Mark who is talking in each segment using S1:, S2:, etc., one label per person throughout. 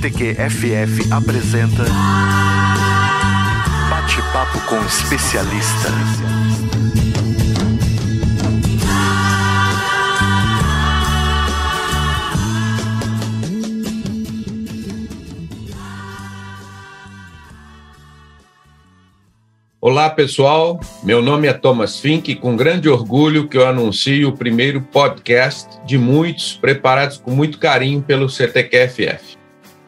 S1: CTQ FF apresenta Bate-papo com especialista.
S2: Olá, pessoal. Meu nome é Thomas Fink e com grande orgulho que eu anuncio o primeiro podcast de muitos preparados com muito carinho pelo CTQFF.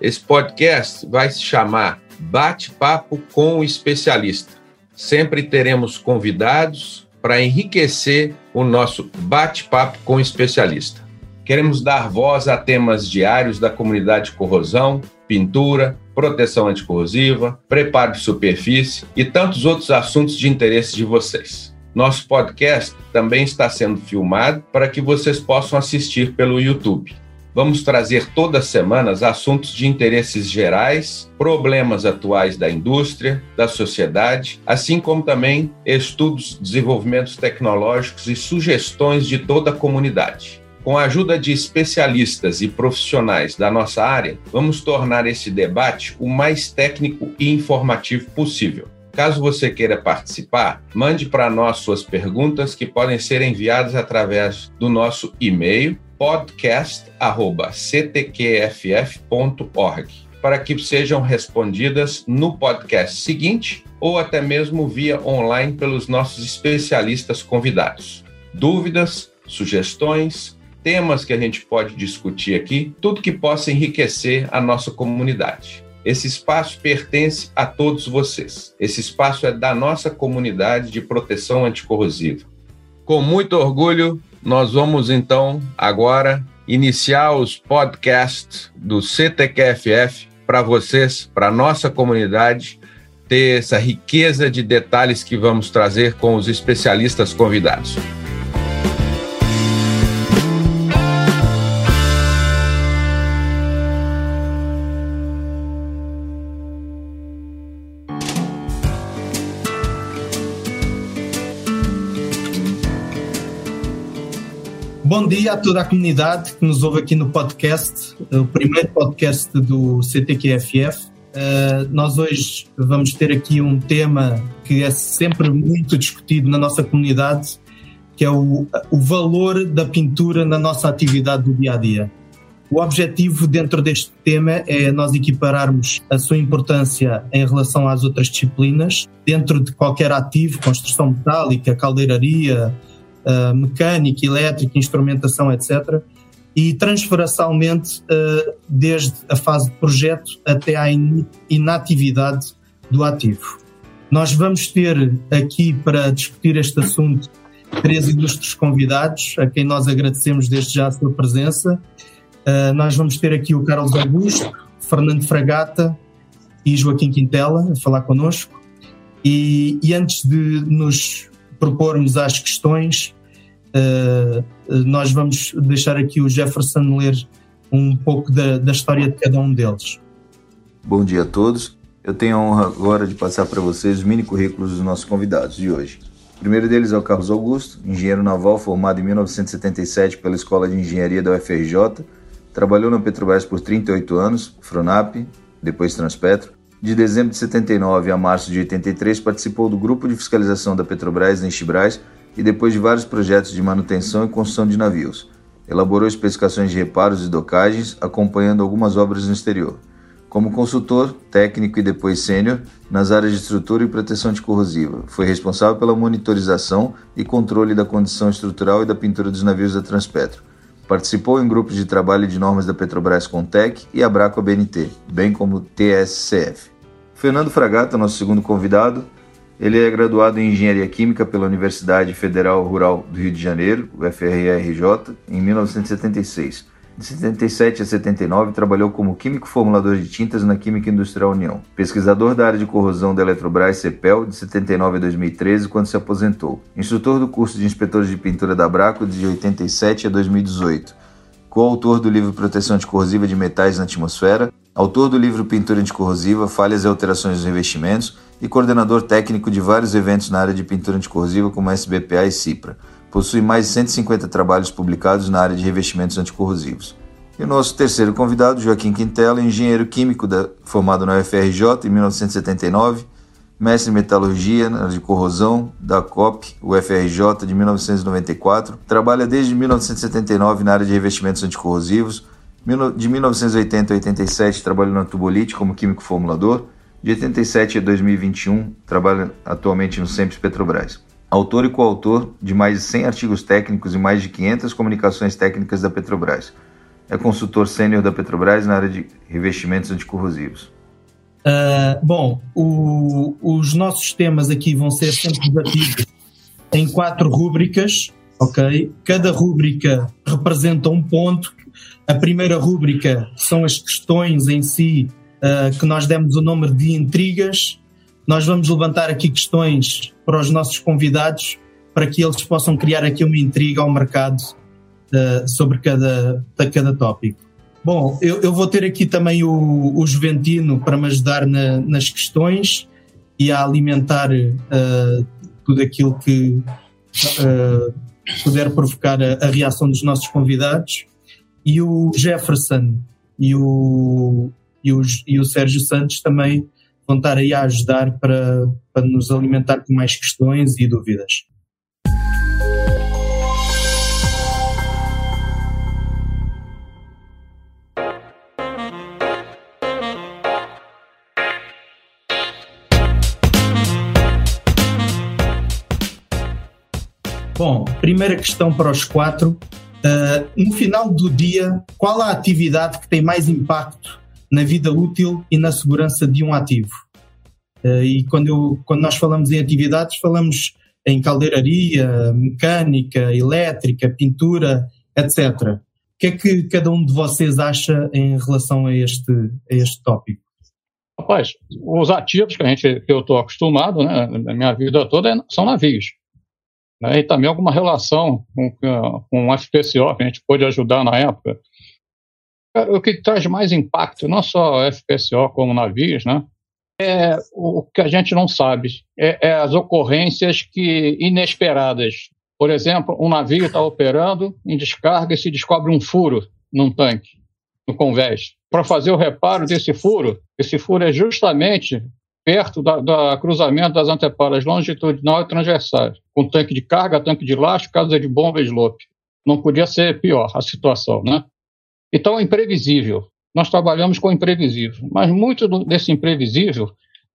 S2: Esse podcast vai se chamar Bate-papo com o especialista. Sempre teremos convidados para enriquecer o nosso bate-papo com o especialista. Queremos dar voz a temas diários da comunidade de corrosão, pintura, proteção anticorrosiva, preparo de superfície e tantos outros assuntos de interesse de vocês. Nosso podcast também está sendo filmado para que vocês possam assistir pelo YouTube. Vamos trazer todas as semanas assuntos de interesses gerais, problemas atuais da indústria, da sociedade, assim como também estudos, desenvolvimentos tecnológicos e sugestões de toda a comunidade. Com a ajuda de especialistas e profissionais da nossa área, vamos tornar esse debate o mais técnico e informativo possível. Caso você queira participar, mande para nós suas perguntas que podem ser enviadas através do nosso e-mail podcast@ctqff.org para que sejam respondidas no podcast seguinte ou até mesmo via online pelos nossos especialistas convidados. Dúvidas, sugestões, temas que a gente pode discutir aqui, tudo que possa enriquecer a nossa comunidade. Esse espaço pertence a todos vocês. Esse espaço é da nossa comunidade de proteção anticorrosiva. Com muito orgulho, nós vamos então agora iniciar os podcasts do CTQFF para vocês, para nossa comunidade, ter essa riqueza de detalhes que vamos trazer com os especialistas convidados.
S3: Bom dia a toda a comunidade que nos ouve aqui no podcast, o primeiro podcast do CTQFF. Uh, nós hoje vamos ter aqui um tema que é sempre muito discutido na nossa comunidade, que é o, o valor da pintura na nossa atividade do dia a dia. O objetivo dentro deste tema é nós equipararmos a sua importância em relação às outras disciplinas, dentro de qualquer ativo, construção metálica, caldeiraria, uh, mecânica, elétrica, instrumentação, etc. E transversalmente, uh, desde a fase de projeto até à in inatividade do ativo. Nós vamos ter aqui para discutir este assunto três ilustres convidados, a quem nós agradecemos desde já a sua presença. Uh, nós vamos ter aqui o Carlos Augusto, Fernando Fragata e Joaquim Quintela a falar connosco. E, e antes de nos propormos às questões, uh, nós vamos deixar aqui o Jefferson ler um pouco da, da história de cada um deles.
S4: Bom dia a todos. Eu tenho a honra agora de passar para vocês os mini currículos dos nossos convidados de hoje. O primeiro deles é o Carlos Augusto, engenheiro naval formado em 1977 pela Escola de Engenharia da UFRJ, trabalhou na Petrobras por 38 anos, Fronap, depois Transpetro, de dezembro de 79 a março de 83, participou do grupo de fiscalização da Petrobras em Chibrais e depois de vários projetos de manutenção e construção de navios. Elaborou especificações de reparos e docagens, acompanhando algumas obras no exterior. Como consultor, técnico e depois sênior nas áreas de estrutura e proteção anticorrosiva, foi responsável pela monitorização e controle da condição estrutural e da pintura dos navios da Transpetro. Participou em grupos de trabalho de normas da Petrobras Contec e Abraco BNT, bem como TSCF. Fernando Fragata, nosso segundo convidado, ele é graduado em Engenharia Química pela Universidade Federal Rural do Rio de Janeiro, UFRRJ, em 1976. De 77 a 79, trabalhou como químico formulador de tintas na Química Industrial União. Pesquisador da área de corrosão da Eletrobras CEPEL, de 79 a 2013, quando se aposentou. Instrutor do curso de inspetores de pintura da Braco, de 87 a 2018. Coautor do livro Proteção Anticorrosiva de Metais na Atmosfera, autor do livro Pintura Anticorrosiva, Falhas e Alterações dos Revestimentos e coordenador técnico de vários eventos na área de pintura anticorrosiva como SBPA e CIPRA. Possui mais de 150 trabalhos publicados na área de revestimentos anticorrosivos. E o nosso terceiro convidado, Joaquim Quintela, engenheiro químico da, formado na UFRJ em 1979, mestre em metalurgia de corrosão da COP, UFRJ, de 1994. Trabalha desde 1979 na área de revestimentos anticorrosivos. De 1980 a 87 trabalhou na Tubolite como químico formulador. De 87 a 2021 trabalha atualmente no Sempre Petrobras. Autor e coautor de mais de 100 artigos técnicos e mais de 500 comunicações técnicas da Petrobras é consultor sênior da Petrobras na área de revestimentos anticorrosivos.
S3: Uh, bom, o, os nossos temas aqui vão ser sempre debatidos em quatro rúbricas, ok? Cada rúbrica representa um ponto. A primeira rúbrica são as questões em si, uh, que nós demos o nome de intrigas. Nós vamos levantar aqui questões para os nossos convidados para que eles possam criar aqui uma intriga ao mercado uh, sobre cada, cada tópico. Bom, eu, eu, vou ter aqui também o, o Juventino para me ajudar na, nas questões e a alimentar uh, tudo aquilo que uh, puder provocar a, a, reação dos nossos convidados. E o Jefferson e o, e o, e o Sérgio Santos também vão estar aí a ajudar para, para nos alimentar com mais questões e dúvidas. Bom, primeira questão para os quatro. Uh, no final do dia, qual a atividade que tem mais impacto na vida útil e na segurança de um ativo? Uh, e quando, eu, quando nós falamos em atividades, falamos em caldeiraria, mecânica, elétrica, pintura, etc. O que é que cada um de vocês acha em relação a este, a este tópico?
S5: Rapaz, os ativos que, a gente, que eu estou acostumado, né, na minha vida toda, é, são navios né, e também alguma relação com, com o FPCO, que a gente pôde ajudar na época. O que traz mais impacto, não só FPCO como navios, né, é o que a gente não sabe, é, é as ocorrências que inesperadas. Por exemplo, um navio está operando em descarga e se descobre um furo num tanque, no convés. Para fazer o reparo desse furo, esse furo é justamente perto da cruzamento das anteparas longitudinal e transversais, com tanque de carga, tanque de lastro, casa de bomba e slope. Não podia ser pior a situação, né? Então, é imprevisível. Nós trabalhamos com imprevisível, mas muito desse imprevisível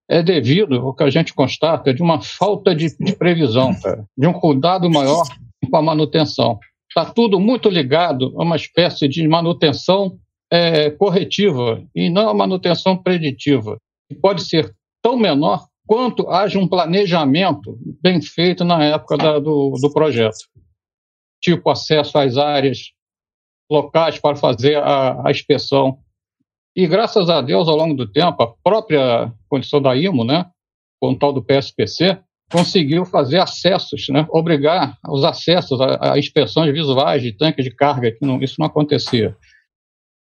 S5: é devido ao que a gente constata de uma falta de, de previsão, cara, de um cuidado maior com a manutenção. Está tudo muito ligado a uma espécie de manutenção é, corretiva e não a manutenção preditiva, que pode ser tão menor quanto haja um planejamento bem feito na época da, do, do projeto. Tipo acesso às áreas, locais para fazer a, a inspeção. E graças a Deus, ao longo do tempo, a própria condição da IMO, né, com o tal do PSPC, conseguiu fazer acessos, né, obrigar os acessos a, a inspeções visuais de tanques de carga, que não, isso não acontecia.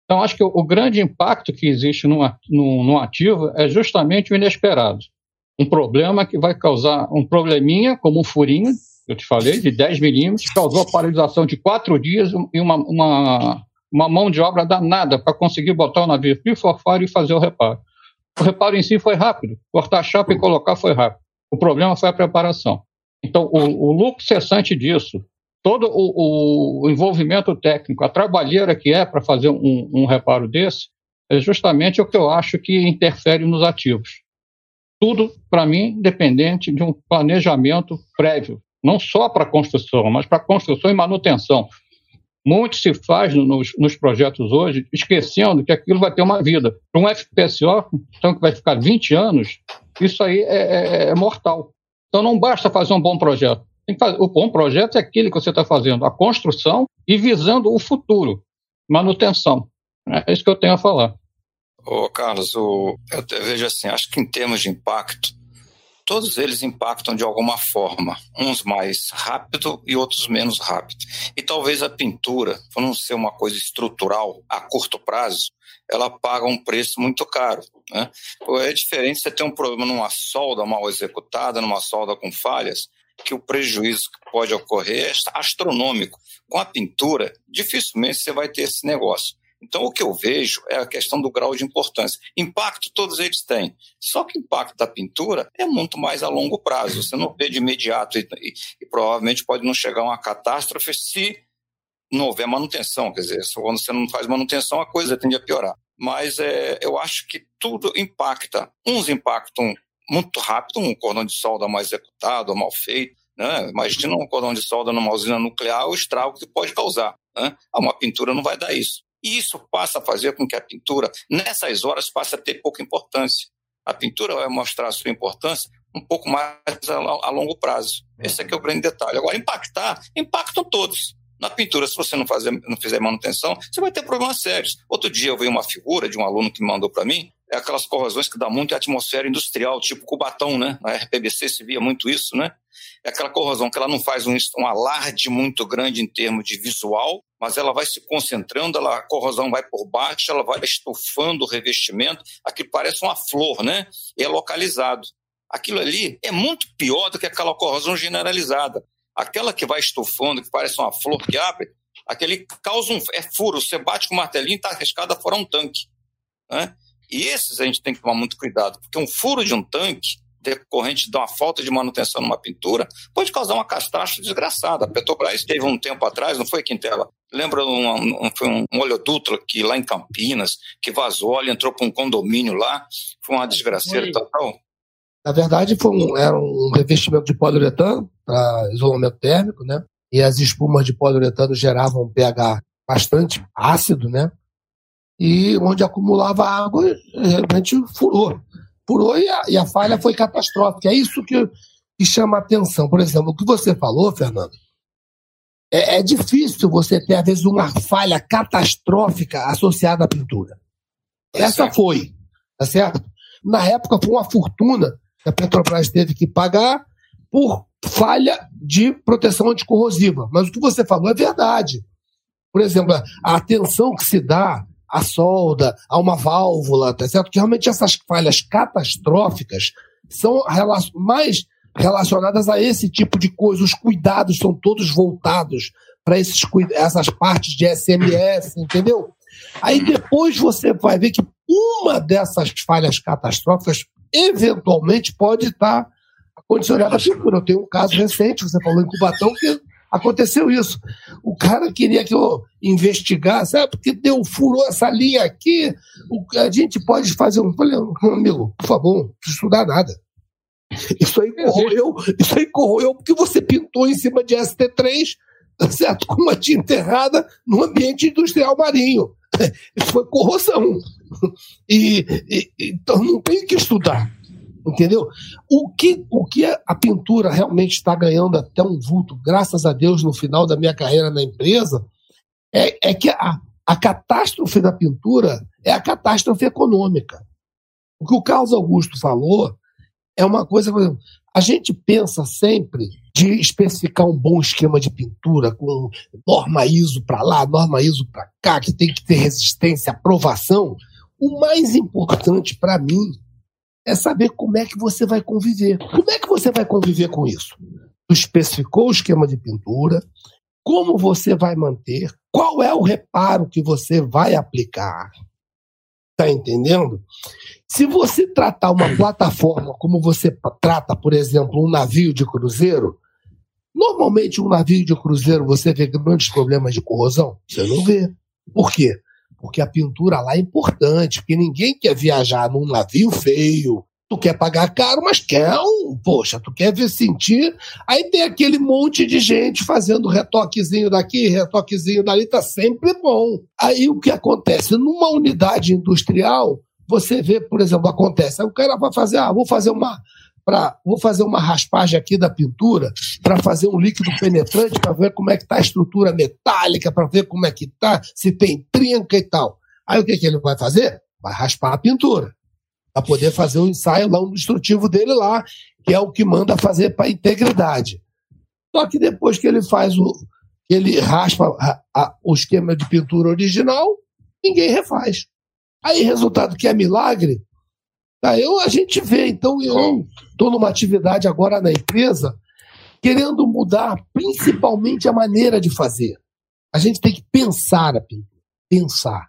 S5: Então, acho que o, o grande impacto que existe no ativo é justamente o inesperado. Um problema que vai causar um probleminha, como um furinho, eu te falei, de 10 milímetros, causou a paralisação de quatro dias e uma, uma, uma mão de obra danada para conseguir botar o navio fora e fazer o reparo. O reparo em si foi rápido, cortar a chapa e colocar foi rápido. O problema foi a preparação. Então, o, o lucro cessante disso, todo o, o, envolvimento técnico, a trabalheira que é para fazer um, um reparo desse, é justamente o que eu acho que interfere nos ativos. Tudo, para mim, dependente de um planejamento prévio, não só para construção, mas para construção e manutenção. Muito se faz nos, nos, projetos hoje, esquecendo que aquilo vai ter uma vida. Para um FPSO, então que vai ficar 20 anos, isso aí é, é, é mortal. Então não basta fazer um bom projeto. Fazer, o bom projeto é aquele que você está fazendo, a construção e visando o futuro, manutenção. É isso que eu tenho a falar.
S6: Ô, Carlos, o, eu, vejo assim, acho que em termos de impacto, todos eles impactam de alguma forma, uns mais rápido e outros menos rápido. E talvez a pintura, por não ser uma coisa estrutural a curto prazo, ela paga um preço muito caro. Né? É diferente você ter um problema numa solda mal executada, numa solda com falhas, que o prejuízo que pode ocorrer é astronômico. Com a pintura, dificilmente você vai ter esse negócio. Então, o que eu vejo é a questão do grau de importância. Impacto todos eles têm. Só que o impacto da pintura é muito mais a longo prazo. Você não vê de imediato e, e, e provavelmente pode não chegar a uma catástrofe se não houver manutenção. Quer dizer, quando você não faz manutenção, a coisa tende a piorar. Mas é, eu acho que tudo impacta. Uns impactam muito rápido, um cordão de solda mal executado, mal feito. Né? Imagina um cordão de solda numa usina nuclear, o estrago que pode causar. Né? Uma pintura não vai dar isso. E isso passa a fazer com que a pintura, nessas horas, passe a ter pouca importância. A pintura vai mostrar a sua importância um pouco mais a, longo prazo. Esse aqui é o grande detalhe. Agora, impactar, impactam todos. Na pintura, se você não, fazer, não fizer manutenção, você vai ter problemas sérios. Outro dia eu vi uma figura de um aluno que me mandou para mim, é aquelas corrosões que dá muito em atmosfera industrial, tipo Cubatão, né? Na RPBC se via muito isso, né? É aquela corrosão que ela não faz um, um alarde muito grande em termos de visual, mas ela vai se concentrando, ela, a corrosão vai por baixo, ela vai estufando o revestimento, aquilo parece uma flor, né? E é localizado. Aquilo ali é muito pior do que aquela corrosão generalizada. Aquela que vai estufando, que parece uma flor que abre, aquele causa um é furo. Você bate com o martelinho e está arriscado a furar um tanque. Né? E esses a gente tem que tomar muito cuidado, porque um furo de um tanque, decorrente de uma falta de manutenção numa pintura, pode causar uma catástrofe desgraçada. A Petrobras teve um tempo atrás, não foi, Quintela? Lembra um, um, foi um oleoduto que lá em Campinas, que vazou, ele entrou para um condomínio lá, foi uma desgraceira total.
S7: Na verdade, foi um, era um revestimento de poliuretano para isolamento térmico, né? E as espumas de poliuretano geravam um pH bastante ácido, né? E onde acumulava água, realmente furou. Furou e a, e a falha foi catastrófica. É isso que, que chama atenção. Por exemplo, o que você falou, Fernando, é, é, difícil você ter, às vezes, uma falha catastrófica associada à pintura. Essa foi, tá certo? Na época foi uma fortuna que a Petrobras teve que pagar por falha de proteção anticorrosiva. Mas o que você falou é verdade. Por exemplo, a atenção que se dá à solda, a uma válvula, tá certo? Que realmente essas falhas catastróficas são mais relacionadas a esse tipo de coisa. Os cuidados são todos voltados para essas partes de SMS, entendeu? Aí depois você vai ver que uma dessas falhas catastróficas eventualmente pode estar condicionada à pintura. Eu tenho um caso recente, você falou em Cubatão, que aconteceu isso. O cara queria que eu investigasse, ah, porque deu, furou essa linha aqui, a gente pode fazer um. Falei, amigo, por favor, não precisa estudar nada. Isso aí corroeu, isso aí corroeu porque você pintou em cima de ST3, tá certo? Com uma tinta errada no ambiente industrial marinho. Isso foi corrosão. E, e, então não tem que estudar. Entendeu? O que, o que a pintura realmente está ganhando até um vulto, graças a Deus, no final da minha carreira na empresa, é, é que a, a catástrofe da pintura é a catástrofe econômica. O que o Carlos Augusto falou é uma coisa. A gente pensa sempre de especificar um bom esquema de pintura com norma ISO para lá, norma ISO para cá, que tem que ter resistência, aprovação. O mais importante para mim é saber como é que você vai conviver. Como é que você vai conviver com isso? Tu especificou o esquema de pintura, como você vai manter, qual é o reparo que você vai aplicar. Tá entendendo? Se você tratar uma plataforma como você trata, por exemplo, um navio de cruzeiro, normalmente um navio de cruzeiro você vê grandes problemas de corrosão? Você não vê. Por quê? Porque a pintura lá é importante, porque ninguém quer viajar num navio feio. Tu quer pagar caro, mas quer um, poxa, tu quer ver sentir. Aí tem aquele monte de gente fazendo retoquezinho daqui, retoquezinho dali, tá sempre bom. Aí o que acontece? Numa unidade industrial, você vê, por exemplo, acontece, o cara vai fazer, ah, vou fazer uma para vou fazer uma raspagem aqui da pintura para fazer um líquido penetrante para ver como é que está a estrutura metálica, para ver como é que está, se tem trinca e tal. Aí o que, que ele vai fazer? Vai raspar a pintura para poder fazer o ensaio lá, um instrutivo dele lá, que é o que manda fazer para integridade. Só que depois que ele faz o ele raspa a, a, o esquema de pintura original, ninguém refaz. Aí, resultado que é milagre, Tá, eu, a gente vê, então eu estou numa atividade agora na empresa querendo mudar principalmente a maneira de fazer. A gente tem que pensar a pensar.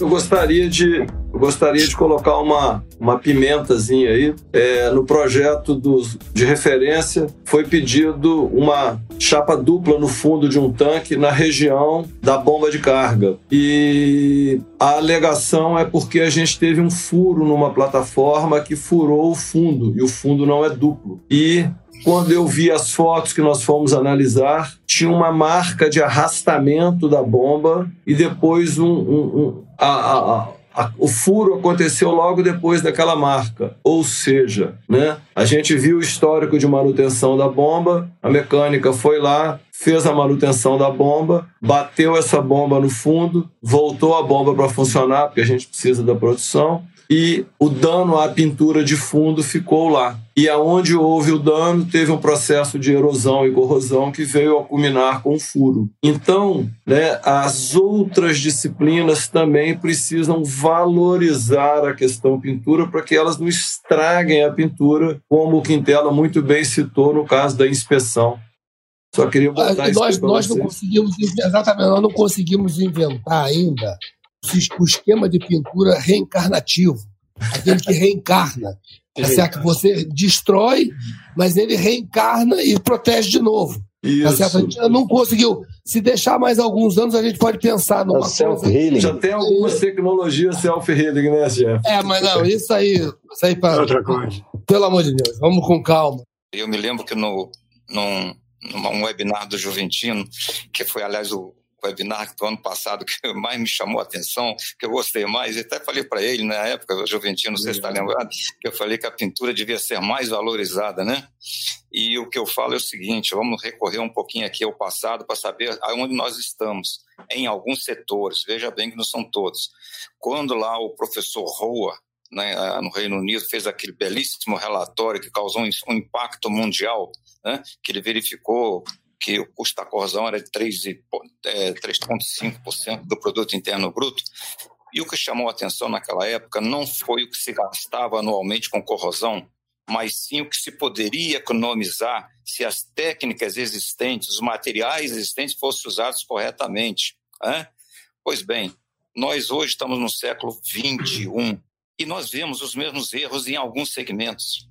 S8: Eu gostaria de eu gostaria de colocar uma, uma pimentazinha aí. É, no projeto dos, de referência foi pedido uma chapa dupla no fundo de um tanque na região da bomba de carga. E a alegação é porque a gente teve um furo numa plataforma que furou o fundo, e o fundo não é duplo. E quando eu vi as fotos que nós fomos analisar, tinha uma marca de arrastamento da bomba e depois um, um, um a, a, o furo aconteceu logo depois daquela marca. Ou seja, né, a gente viu o histórico de manutenção da bomba, a mecânica foi lá, fez a manutenção da bomba, bateu essa bomba no fundo, voltou a bomba para funcionar, porque a gente precisa da produção, e o dano à pintura de fundo ficou lá. E aonde houve o dano, teve um processo de erosão e corrosão que veio a culminar com o furo. Então, né, as outras disciplinas também precisam valorizar a questão pintura para que elas não estraguem a pintura, como o Quintela muito bem citou no caso da inspeção. Só queria botar
S7: ah, nós, nós não conseguimos exatamente, nós não conseguimos inventar ainda o esquema de pintura reencarnativo, aquele que reencarna. É certo? Você destrói, mas ele reencarna e protege de novo. Isso. Tá certo? A gente não conseguiu. Se deixar mais alguns anos, a gente pode pensar numa é
S8: coisa. Já tem algumas tecnologias self-healing, né, chefe?
S7: É, mas não, isso aí. Isso aí pra... Outra coisa. Pelo amor de Deus, vamos com calma.
S6: Eu me lembro que no, num, num webinar do Juventino, que foi, aliás, o, webinar do ano passado que mais me chamou a atenção, que eu gostei mais, e até falei para ele na época, Juventino, não sei se está lembrado, que eu falei que a pintura devia ser mais valorizada, né? E o que eu falo é o seguinte: vamos recorrer um pouquinho aqui ao passado para saber aonde nós estamos, em alguns setores, veja bem que não são todos. Quando lá o professor Roa, né, no Reino Unido, fez aquele belíssimo relatório que causou um impacto mundial, né, que ele verificou que o custo da corrosão era de 3,5% é, do produto interno bruto. E o que chamou a atenção naquela época não foi o que se gastava anualmente com corrosão, mas sim o que se poderia economizar se as técnicas existentes, os materiais existentes fossem usados corretamente. Pois bem, nós hoje estamos no século 21 e nós vemos os mesmos erros em alguns segmentos.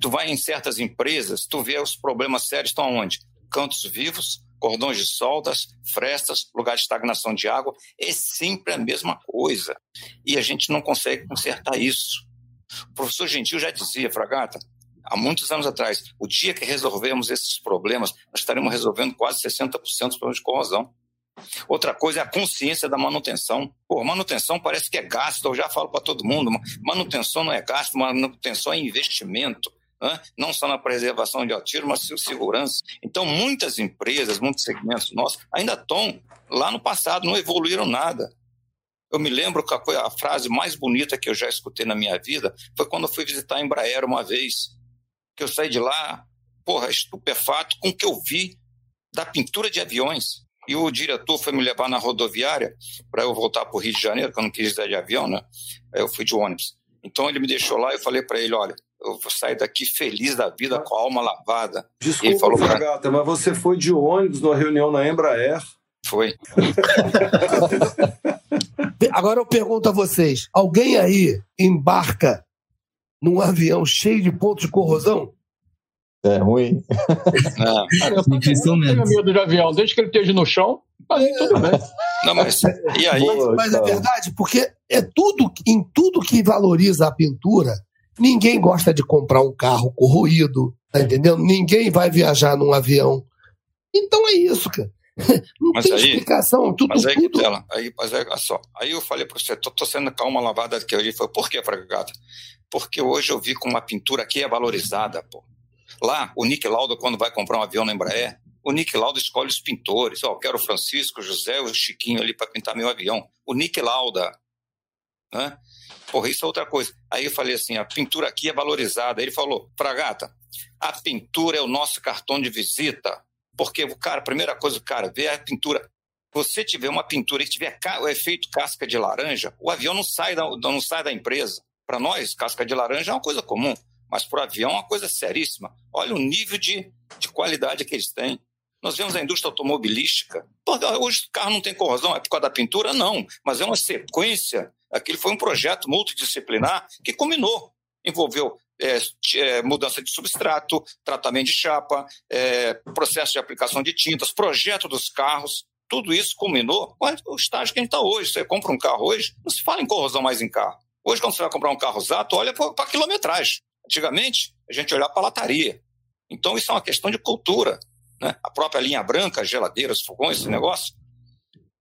S6: Tu vai em certas empresas, tu vê os problemas sérios estão onde? Cantos vivos, cordões de soldas, frestas, lugar de estagnação de água, é sempre a mesma coisa. E a gente não consegue consertar isso. O professor Gentil já dizia, Fragata, há muitos anos atrás, o dia que resolvemos esses problemas, nós estaremos resolvendo quase 60% dos problemas de corrosão. Outra coisa é a consciência da manutenção. Pô, manutenção parece que é gasto, eu já falo para todo mundo, manutenção não é gasto, manutenção é investimento não só na preservação de ativo, mas segurança. Então, muitas empresas, muitos segmentos nossos ainda estão lá no passado, não evoluíram nada. Eu me lembro que a, a frase mais bonita que eu já escutei na minha vida foi quando eu fui visitar a Embraer uma vez, que eu saí de lá, porra, estupefato com o que eu vi da pintura de aviões. E o diretor foi me levar na rodoviária para eu voltar para o Rio de Janeiro, que eu não quis ir de avião, né? Eu fui de ônibus. Então ele me deixou lá e eu falei para ele: olha, eu vou sair daqui feliz da vida, com a alma lavada.
S8: Desculpa, ele falou pra... Gata, mas você foi de ônibus numa reunião na Embraer?
S6: Foi.
S7: Agora eu pergunto a vocês: alguém aí embarca num avião cheio de pontos de corrosão?
S9: É ruim.
S5: Não. Cara, eu tenho medo de avião, desde que ele esteja no chão, mas tudo bem.
S6: Não, mas e aí?
S7: Mas, mas é verdade, porque é tudo, em tudo que valoriza a pintura, Ninguém gosta de comprar um carro corroído, tá entendendo? Ninguém vai viajar num avião. Então é isso, cara. Não mas tem aí, explicação, tudo,
S6: mas aí,
S7: tudo.
S6: Ela, aí, mas aí, só, aí eu falei para você, tô, tô sendo calma lavada aqui hoje. Foi por que, Fragata? Porque hoje eu vi como a pintura aqui é valorizada, pô. Lá, o Nick Lauda, quando vai comprar um avião na Embraer, o Nick Lauda escolhe os pintores. Ó, oh, quero o Francisco, o José, o Chiquinho ali para pintar meu avião. O Nick Lauda, né? Porra, isso é outra coisa. Aí eu falei assim: a pintura aqui é valorizada. Ele falou: Fragata, a pintura é o nosso cartão de visita. Porque, cara, a primeira coisa, o cara, vê a pintura. Você tiver uma pintura que tiver o efeito casca de laranja, o avião não sai da, não sai da empresa. Para nós, casca de laranja é uma coisa comum, mas para o avião é uma coisa seríssima. Olha o nível de, de qualidade que eles têm. Nós vemos a indústria automobilística. Hoje o carro não tem corrosão, é por causa da pintura? Não, mas é uma sequência. Aquele foi um projeto multidisciplinar que culminou. Envolveu é, é, mudança de substrato, tratamento de chapa, é, processo de aplicação de tintas, projeto dos carros. Tudo isso culminou com o estágio que a gente está hoje. Você compra um carro hoje, não se fala em corrosão mais em carro. Hoje, quando você vai comprar um carro usado, olha para a quilometragem. Antigamente, a gente olhava para a lataria. Então, isso é uma questão de cultura né? a própria linha branca, geladeiras, fogões, esse negócio,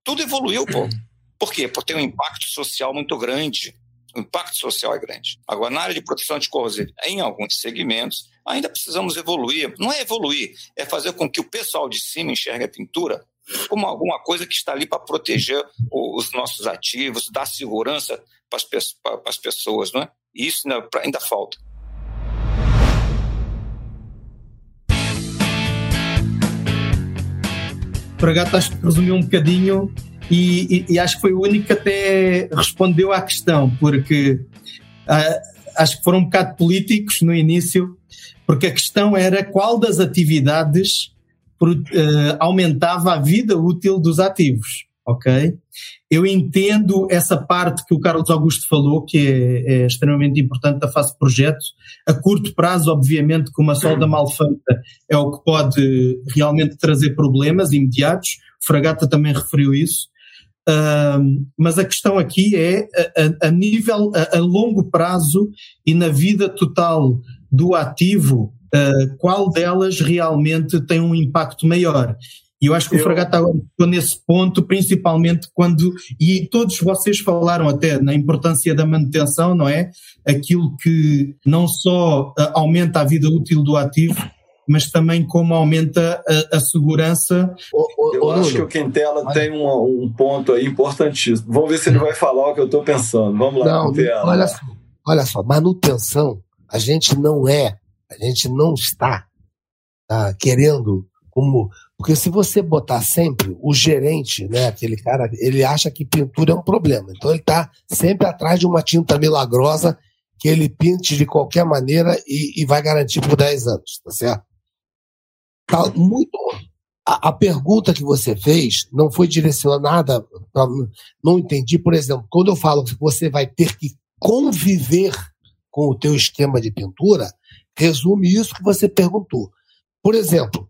S6: tudo evoluiu, pô. Por quê? Porque tem um impacto social muito grande. O impacto social é grande. Agora, na área de proteção anticorrosiva, em alguns segmentos, ainda precisamos evoluir. Não é evoluir, é fazer com que o pessoal de cima enxergue a pintura como alguma coisa que está ali para proteger os nossos ativos, dar segurança para as pessoas, não é? E isso ainda, ainda falta.
S3: Fragata acho que resumiu um bocadinho e, e, e, acho que foi o único que até respondeu à questão, porque uh, acho que foram um bocado políticos no início, porque a questão era qual das atividades uh, aumentava a vida útil dos ativos ok? Eu entendo essa parte que o Carlos Augusto falou, que é, é extremamente importante da fase de projeto. A curto prazo, obviamente, que uma solda mal feita é o que pode realmente trazer problemas imediatos. O Fragata também referiu isso. Uh, mas a questão aqui é a, a nível, a, a, longo prazo e na vida total do ativo, uh, qual delas realmente tem um impacto maior? E eu acho que eu... o Fragata agora ficou nesse ponto, principalmente quando, e todos vocês falaram até na importância da manutenção, não é? Aquilo que não só uh, aumenta a vida útil do ativo, mas também como aumenta a, a segurança.
S8: O, o, eu acho que o Quintela tem um, um, ponto aí importantíssimo. Vamos ver se ele vai falar o que eu estou pensando. Vamos lá,
S7: não, Quintela. Olha só, olha só, manutenção, a gente não é, a gente não está tá, querendo como porque se você botar sempre o gerente, né, aquele cara, ele acha que pintura é um problema. Então ele está sempre atrás de uma tinta milagrosa que ele pinte de qualquer maneira e, e vai garantir por 10 anos, tá certo? Tá muito. A, a, pergunta que você fez não foi direcionada. Pra, não entendi, por exemplo, quando eu falo que você vai ter que conviver com o teu esquema de pintura, resume isso que você perguntou. Por exemplo,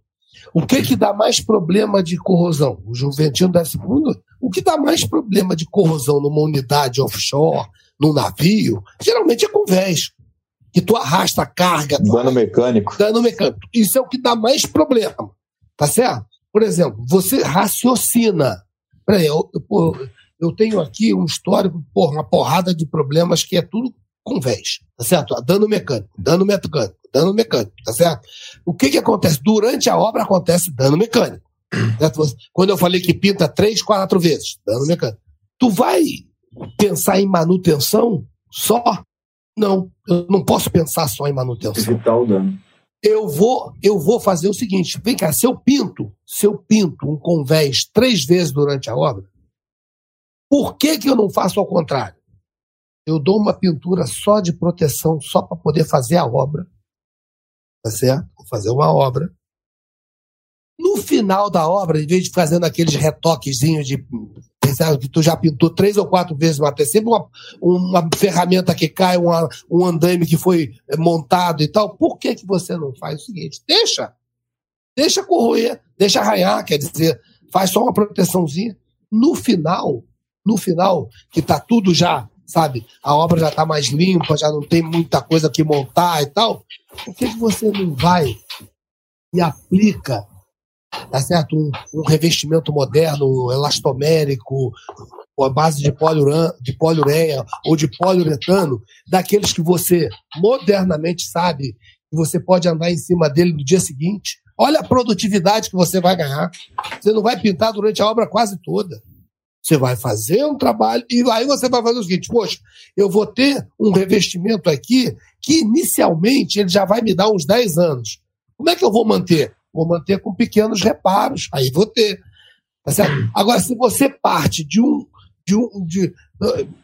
S7: o que que dá mais problema de corrosão? O Juventino deve segundo. O que dá mais problema de corrosão numa unidade offshore, num navio, geralmente é convés. Que tu arrasta a carga.
S9: Dano mecânico.
S7: Dano mecânico. Isso é o que dá mais problema. Tá certo? Por exemplo, você raciocina. Peraí, eu, eu, eu tenho aqui um histórico, porra, uma porrada de problemas que é tudo convés. Tá certo? Dano mecânico, dano mecânico dano mecânico, tá certo? O que que acontece? Durante a obra acontece dano mecânico. Certo? Quando eu falei que pinta três, quatro vezes, dano mecânico. Tu vai pensar em manutenção só? Não, eu não posso pensar só em manutenção.
S8: Evitar o dano.
S7: Eu vou, eu vou fazer o seguinte: vem cá, se eu pinto, se eu pinto um convés três vezes durante a obra, por que, que eu não faço ao contrário? Eu dou uma pintura só de proteção, só para poder fazer a obra tá certo? Vou fazer uma obra. No final da obra, em vez de fazendo aqueles retoquezinhos de que tu já pintou três ou quatro vezes, mas tem sempre uma, uma ferramenta que cai, uma, um andaime que foi montado e tal. Por que, que você não faz o seguinte? Deixa. Deixa corroer, deixa arranhar, quer dizer, faz só uma proteçãozinha. No final, no final, que tá tudo já sabe? A obra já está mais limpa, já não tem muita coisa que montar e tal. Por que, que você não vai e aplica, tá certo? Um, um revestimento moderno, elastomérico, com a base de, poliuran, de poliureia ou de poliuretano, daqueles que você modernamente sabe que você pode andar em cima dele no dia seguinte. Olha a produtividade que você vai ganhar. Você não vai pintar durante a obra quase toda. Você vai fazer um trabalho e aí você vai fazer o seguinte: poxa, eu vou ter um revestimento aqui que inicialmente ele já vai me dar uns 10 anos. Como é que eu vou manter? Vou manter com pequenos reparos, aí vou ter. Tá certo? Agora, se você parte de um. De um de,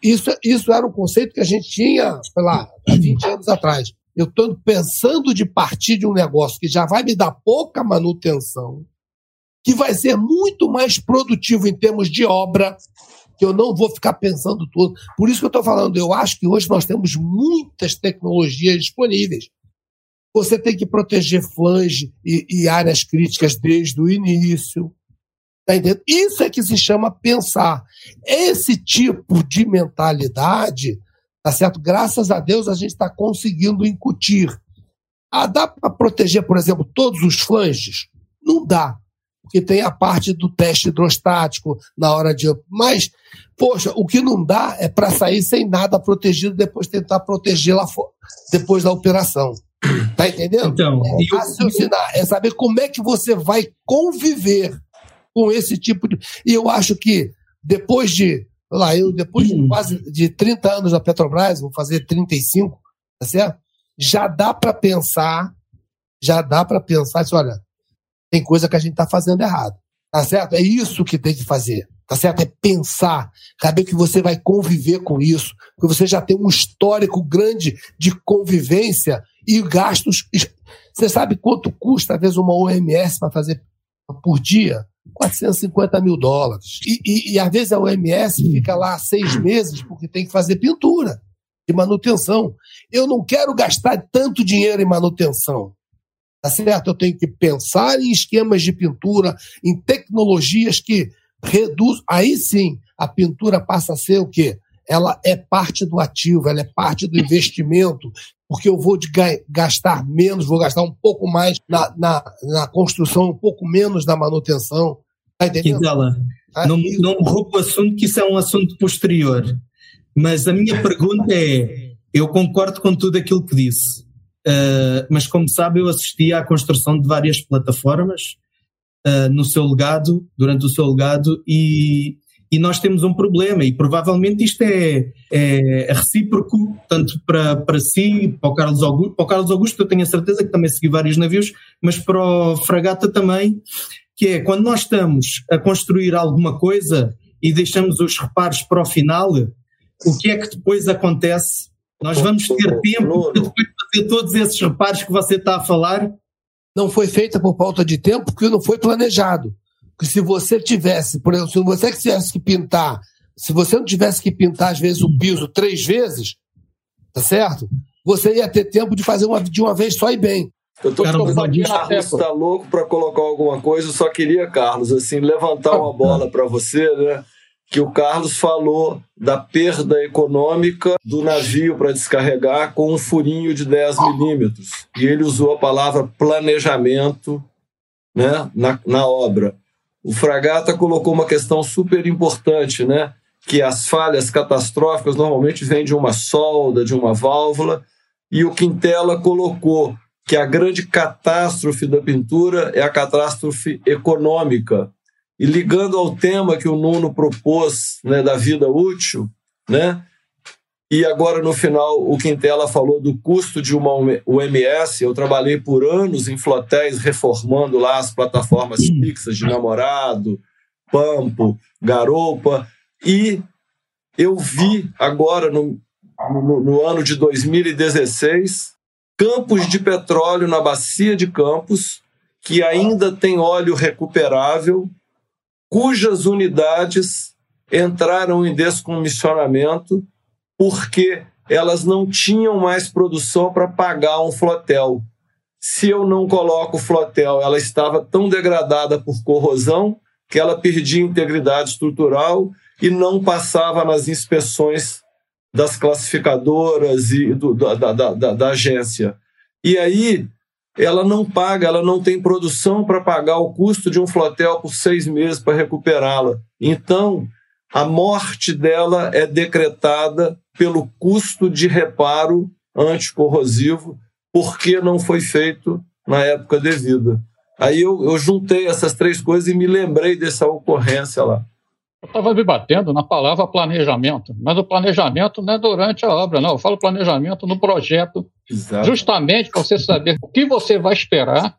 S7: isso, isso era um conceito que a gente tinha, sei lá, há 20 anos atrás. Eu estou pensando de partir de um negócio que já vai me dar pouca manutenção, que vai ser muito mais produtivo em termos de obra, que eu não vou ficar pensando tudo. Por isso que eu estou falando, eu acho que hoje nós temos muitas tecnologias disponíveis. Você tem que proteger flange e, e áreas críticas desde o início. Tá? Isso é que se chama pensar. Esse tipo de mentalidade, tá certo? Graças a Deus a gente está conseguindo incutir. Ah, dá para proteger, por exemplo, todos os flanges? Não dá porque tem a parte do teste hidrostático na hora de. Mas, poxa, o que não dá é para sair sem nada protegido depois tentar proteger lá fora, depois da operação. Tá entendendo?
S3: Então,
S7: é, raciocinar, é saber como é que você vai conviver com esse tipo de. E eu acho que depois de. Lá, eu, depois de hum. quase de 30 anos na Petrobras, vou fazer 35, tá certo? Já dá para pensar, já dá para pensar, assim, olha, tem coisa que a gente está fazendo errado. Tá certo? É isso que tem que fazer. Tá certo? É pensar, saber que você vai conviver com isso, que você já tem um histórico grande de convivência e gastos. Você sabe quanto custa, às vezes, uma OMS para fazer por dia? 450 mil dólares. E, e, e, às vezes a OMS fica lá seis meses porque tem que fazer pintura de manutenção. Eu não quero gastar tanto dinheiro em manutenção. Tá certo? Eu tenho que pensar em esquemas de pintura, em tecnologias que reduz. Aí sim, a pintura passa a ser o quê? Ela é parte do ativo, ela é parte do investimento, porque eu vou gastar menos, vou gastar um pouco mais na, na, na construção, um pouco menos na manutenção. Tá entendendo?
S3: Ah, não, não roubo o assunto, que isso é um assunto posterior. Mas a minha pergunta é: eu concordo com tudo aquilo que disse. Uh, mas como sabe, eu assisti à construção de várias plataformas uh, no seu legado, durante o seu legado, e, e nós temos um problema, e provavelmente isto é, é recíproco, tanto para, para si, para o, Carlos Augusto, para o Carlos Augusto, eu tenho a certeza que também segui vários navios, mas para o Fragata também, que é quando nós estamos a construir alguma coisa e deixamos os reparos para o final, o que é que depois acontece? Nós vamos ter tempo de fazer todos esses reparos que você está a falar?
S7: Não foi feita por falta de tempo, porque não foi planejado. Porque se você tivesse, por exemplo, se você tivesse que pintar, se você não tivesse que pintar, às vezes, o piso três vezes, tá certo? Você ia ter tempo de fazer uma, de uma vez só e bem.
S8: Eu tô Carlos, Carlos está louco para colocar alguma coisa, eu só queria, Carlos, assim, levantar uma bola para você, né? Que o Carlos falou da perda econômica do navio para descarregar com um furinho de 10 milímetros. E ele usou a palavra planejamento né, na, na obra. O Fragata colocou uma questão super importante, né, que as falhas catastróficas normalmente vêm de uma solda, de uma válvula, e o Quintela colocou que a grande catástrofe da pintura é a catástrofe econômica, e ligando ao tema que o Nuno propôs né, da vida útil, né? E agora, no final, o Quintela falou do custo de uma UMS. Eu trabalhei por anos em flotéis reformando lá as plataformas fixas de namorado, Pampo, Garopa. E eu vi agora, no, no, no ano de 2016, campos de petróleo na bacia de Campos, que ainda tem óleo recuperável cujas unidades entraram em descomissionamento porque elas não tinham mais produção para pagar um flotel. Se eu não coloco o flotel, ela estava tão degradada por corrosão que ela perdia integridade estrutural e não passava nas inspeções das classificadoras e do, da, da, da, da agência. E aí ela não paga, ela não tem produção para pagar o custo de um flotel por seis meses para recuperá-la. Então, a morte dela é decretada pelo custo de reparo anticorrosivo, porque não foi feito na época devida. Aí eu, eu juntei essas três coisas e me lembrei dessa ocorrência lá.
S5: Eu estava me batendo na palavra planejamento, mas o planejamento não é durante a obra, não. Eu falo planejamento no projeto, Exato. justamente para você saber o que você vai esperar,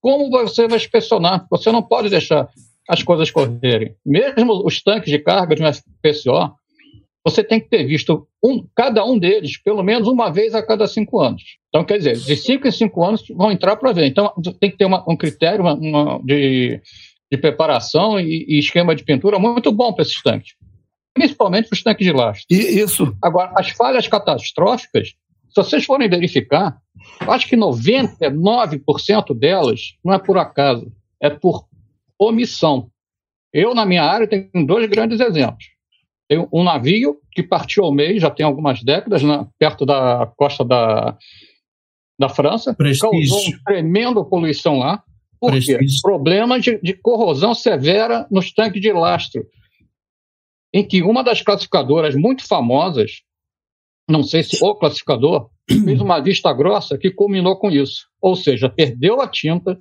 S5: como você vai inspecionar. Você não pode deixar as coisas correrem. Mesmo os tanques de carga de um FPCO, você tem que ter visto um, cada um deles pelo menos uma vez a cada cinco anos. Então, quer dizer, de cinco em cinco anos vão entrar para ver. Então, tem que ter uma, um critério uma, uma, de de preparação e, e esquema de pintura muito bom para esses tanques, principalmente para os tanques de lastro.
S7: E isso.
S5: Agora, as falhas catastróficas, se vocês forem verificar, acho que 99% delas não é por acaso, é por omissão. Eu, na minha área, tenho dois grandes exemplos. Tem um navio que partiu ao meio, já tem algumas décadas, né, perto da costa da, da França,
S3: Prestígio.
S5: causou uma tremenda poluição lá. Por quê? Problema de, de corrosão severa nos tanques de lastro, em que uma das classificadoras muito famosas, não sei se o classificador, fez uma vista grossa que culminou com isso. Ou seja, perdeu a tinta,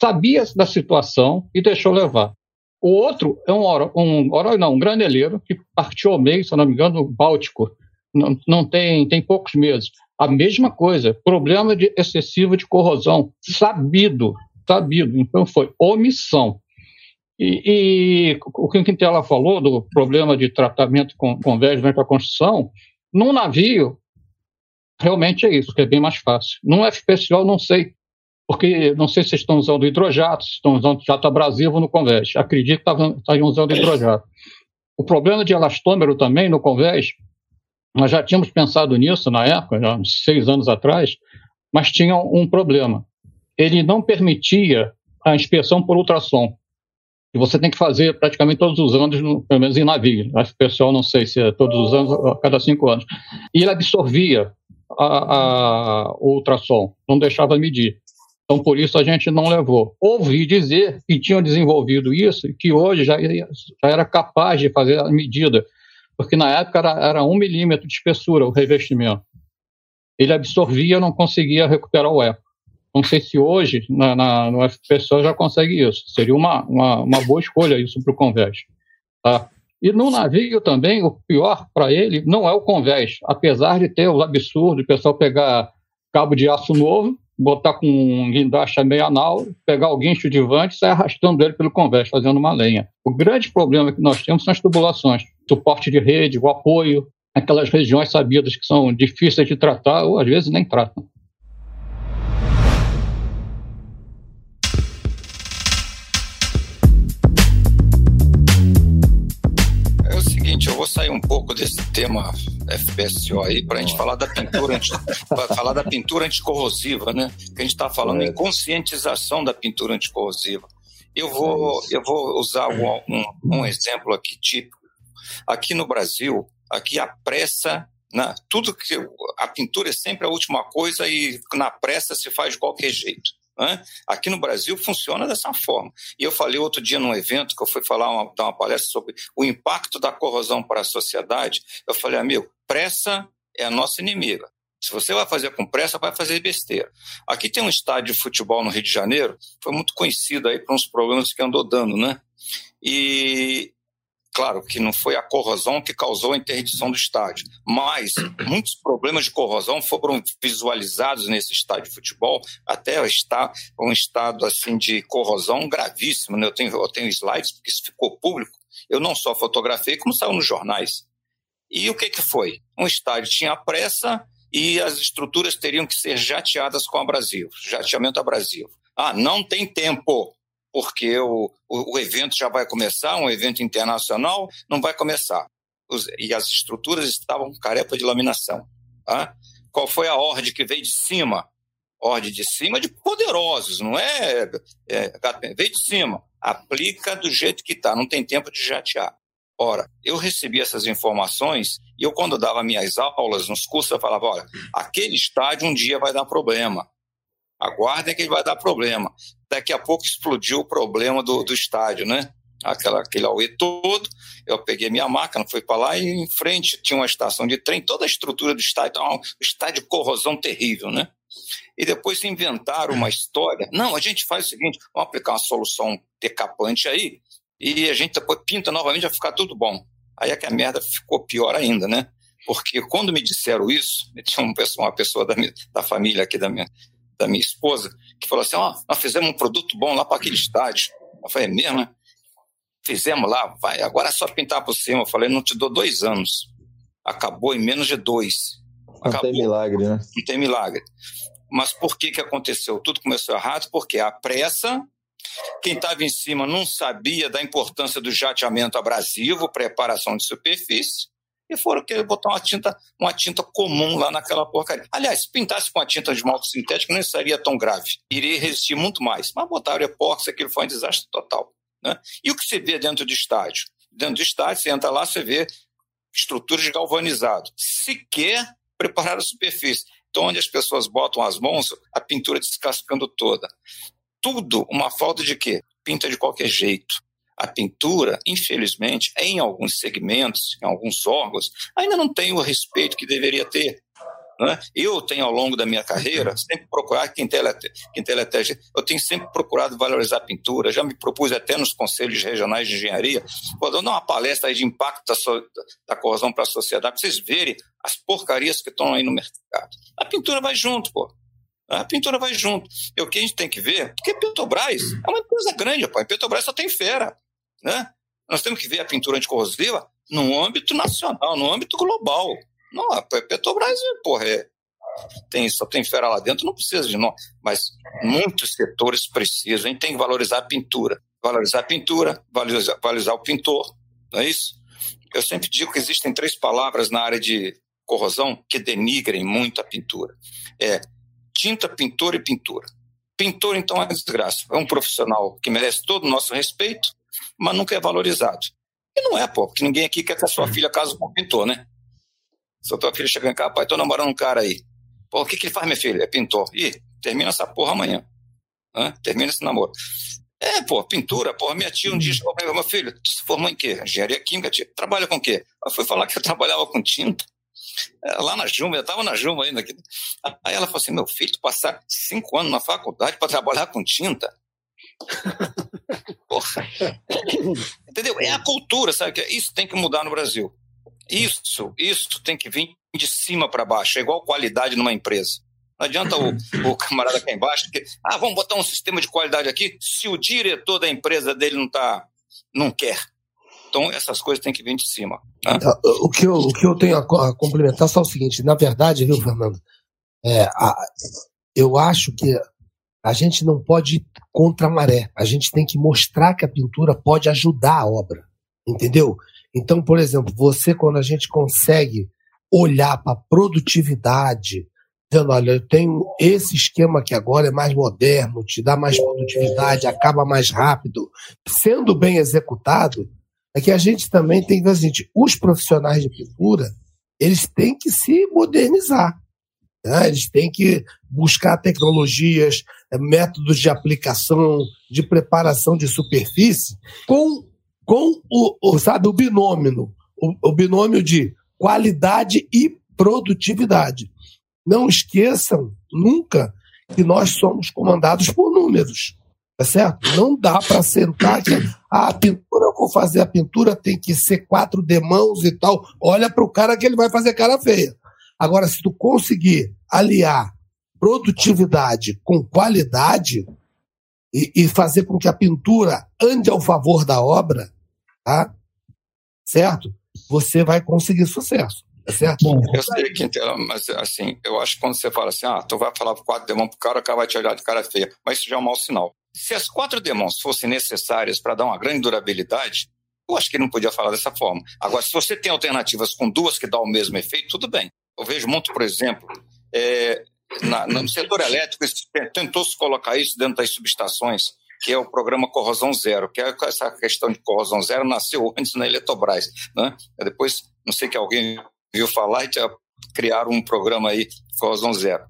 S5: sabia da situação e deixou levar. O outro é um oro, um oro não, um graneleiro que partiu ao meio, se não me engano, no Báltico. Não, não tem, tem poucos meses. A mesma coisa, problema de excessivo de corrosão, sabido, sabido. Então foi omissão. E, e o que o Quintela falou do problema de tratamento com, com vés durante a construção, num navio, realmente é isso, que é bem mais fácil. Num FPSO, não sei, porque não sei se estão usando hidrojato, se estão usando jato abrasivo no convés. Acredito que estariam usando hidrojato. O problema de elastômero também no convés, nós já tínhamos pensado nisso na época, já uns seis anos atrás, mas tinha um problema. Ele não permitia a inspeção por ultrassom. E você tem que fazer praticamente todos os anos, no- pelo menos em navio. Acho o pessoal não sei se é todos os anos, a cada cinco anos. E ele absorvia a, a- o ultrassom, não deixava medir. Então, por isso a gente não levou. Ouvi dizer que tinham desenvolvido isso e que hoje já, já era capaz de fazer a medida, porque na época era, era um milímetro de espessura o revestimento. Ele absorvia, não conseguia recuperar o eco. Não sei se hoje na, na, no FPSO já consegue isso. Seria uma, uma, uma boa escolha isso para o convés. Tá? E no navio também, o pior para ele não é o convés, apesar de ter os absurdos, o pessoal pegar cabo de aço novo, botar com um guindaste meio anal, pegar o guincho de vante e sair arrastando ele pelo convés, fazendo uma lenha. O grande problema que nós temos são as tubulações, suporte de rede, o apoio, aquelas regiões sabidas que são difíceis de tratar ou às vezes nem tratam.
S6: Vou sair um pouco desse tema FPSO aí para a gente falar da pintura anti, falar da pintura anticorrosiva, né? Que a gente está falando em conscientização da pintura anticorrosiva. Eu vou, eu vou usar um, um, um exemplo aqui típico. Aqui no Brasil, aqui a pressa, na, tudo que a pintura é sempre a última coisa e na pressa se faz de qualquer jeito. Né? Aqui no Brasil funciona dessa forma. E eu falei outro dia num evento que eu fui falar uma, dar uma palestra sobre o impacto da corrosão para a sociedade. Eu falei, amigo, pressa é a nossa inimiga. Se você vai fazer com pressa, vai fazer besteira. Aqui tem um estádio de futebol no Rio de Janeiro, foi muito conhecido aí por uns problemas que andou dando, né? E claro que não foi a corrosão que causou a interdição do estádio, mas muitos problemas de corrosão foram visualizados nesse estádio de futebol, até está um estado assim de corrosão gravíssimo. Né? Eu tenho eu tenho slides porque isso ficou público. Eu não só fotografei, como saiu nos jornais. E o que que foi? Um estádio tinha pressa e as estruturas teriam que ser jateadas com abrasivo, jateamento abrasivo. Ah, não tem tempo, porque o, o, o evento já vai começar, um evento internacional, não vai começar. Os, e as estruturas estavam com carepa de laminação. Tá? Qual foi a ordem que veio de cima? Ordem de cima de poderosos, não é, é veio de cima. Aplica do jeito que está, não tem tempo de jatear. Ora, eu recebi essas informações e eu, quando dava minhas aulas nos cursos, eu falava: olha, aquele estádio um dia vai dar problema. Aguardem que ele vai dar problema. Daqui a pouco explodiu o problema do, do estádio, né? Aquela, aquele auê todo. Eu peguei minha máquina, fui para lá e em frente tinha uma estação de trem, toda a estrutura do estádio, um estádio de corrosão terrível, né? E depois inventaram uma história. Não, a gente faz o seguinte: vamos aplicar uma solução decapante aí, e a gente depois pinta novamente, vai ficar tudo bom. Aí é que a merda ficou pior ainda, né? Porque quando me disseram isso, tinha uma pessoa, uma pessoa da, minha, da família aqui da minha, da minha esposa, que falou assim: Ó, oh, nós fizemos um produto bom lá para aquele estádio. Eu falei: é mesmo, né? Fizemos lá, vai, agora é só pintar por cima. Eu falei: não te dou dois anos. Acabou em menos de dois.
S9: Acabou. Não tem milagre, né?
S6: Não tem milagre. Mas por que, que aconteceu? Tudo começou errado porque a pressa Quem estava em cima não sabia da importância do jateamento abrasivo, preparação de superfície, e foram querer botar uma tinta, uma tinta comum lá naquela porcaria. Aliás, se pintasse com a tinta de esmalte sintético, não seria tão grave. Iria resistir muito mais. Mas botaram epóxi, aquilo foi um desastre total. Né? E o que você vê dentro do estádio? Dentro do estádio, você entra lá, você vê estruturas galvanizadas. Sequer preparar a superfície. Então, onde as pessoas botam as mãos, a pintura descascando toda. Tudo uma falta de quê? Pinta de qualquer jeito. A pintura, infelizmente, em alguns segmentos, em alguns órgãos, ainda não tem o respeito que deveria ter. Né? Eu tenho, ao longo da minha carreira, sempre procurado, quem teletege, eu tenho sempre procurado valorizar a pintura, já me propus até nos conselhos regionais de engenharia, vou dar uma palestra de impacto da, so, da corrosão para a sociedade, para vocês verem as porcarias que estão aí no mercado. A pintura vai junto, pô. A pintura vai junto. E o que a gente tem que ver, porque Petrobras é uma empresa grande, pô. Petrobras só tem fera, né? Nós temos que ver a pintura anticorrosiva no âmbito nacional, no âmbito global. Não, a Petrobras, porra, é, tem, só tem fera lá dentro, não precisa de nós. Mas muitos setores precisam. A gente tem que valorizar a pintura. Valorizar a pintura, valorizar, valorizar o pintor, não é isso? Eu sempre digo que existem três palavras na área de corrosão que denigrem muito a pintura. É tinta, pintor e pintura. Pintor, então, é desgraça. É um profissional que merece todo o nosso respeito, mas nunca é valorizado. E não é, pô, porque ninguém aqui quer que a sua filha case com um pintor, né? Se a tua filha chega em casa, pai, tô namorando um cara aí. Pô, o que, que ele faz, minha filha? É pintor. Ih, termina essa porra amanhã. Hã? Termina esse namoro. É, pô, pintura, pô, minha tia um dia chegou pra meu filho, tu se formou em quê? Engenharia química, tia. Trabalha com o quê? Ela foi falar que eu trabalhava com tinta. É, lá na Juma, eu estava na Juma ainda. Aí ela falou assim: meu filho, tu passar cinco anos na faculdade para trabalhar com tinta. Porra. Entendeu? É a cultura, sabe? Isso tem que mudar no Brasil. Isso, isso tem que vir de cima para baixo, é igual qualidade numa empresa. Não adianta o, o camarada aqui embaixo que, ah, vamos botar um sistema de qualidade aqui, se o diretor da empresa dele não tá, não quer. Então, essas coisas têm que vir de cima. Né?
S7: O, que eu, o que eu tenho a, complementar é só o seguinte: na verdade, viu, Fernando? É, a, eu acho que a gente não pode ir contra a maré. A gente tem que mostrar que a pintura pode ajudar a obra. Entendeu? Então, por exemplo, você, quando a gente consegue olhar para a produtividade, dizendo, olha, eu tenho esse esquema que agora é mais moderno, te dá mais produtividade, acaba mais rápido, sendo bem executado, é que a gente também tem que assim, os profissionais de pintura, eles têm que se modernizar. Né? Eles têm que buscar tecnologias, métodos de aplicação, de preparação de superfície, com, com o, o sabe, o binômio, o, o binômio de qualidade e produtividade. Não esqueçam nunca que nós somos comandados por números. Tá certo? Não dá para sentar que ah, a pintura, eu vou fazer a pintura, tem que ser quatro demãos e tal. Olha para o cara que ele vai fazer cara feia. Agora, se tu conseguir aliar produtividade com qualidade e, e fazer com que a pintura ande ao favor da obra, tá? Certo? Você vai conseguir sucesso. Tá certo? Bom,
S6: eu sei, Quintela, mas assim, eu acho que quando você fala assim, ah, tu vai falar quatro demãos pro cara, o cara vai te olhar de cara feia. Mas isso já é um mau sinal. Se as quatro demãos fossem necessárias para dar uma grande durabilidade, eu acho que ele não podia falar dessa forma. Agora, se você tem alternativas com duas que dão o mesmo efeito, tudo bem. Eu vejo muito, por exemplo, é, na, no setor elétrico, tentou-se colocar isso dentro das subestações, que é o programa Corrosão Zero, que é essa questão de corrosão zero nasceu antes na Eletrobras. Né? Depois, não sei que alguém viu falar e criaram um programa aí, Corrosão Zero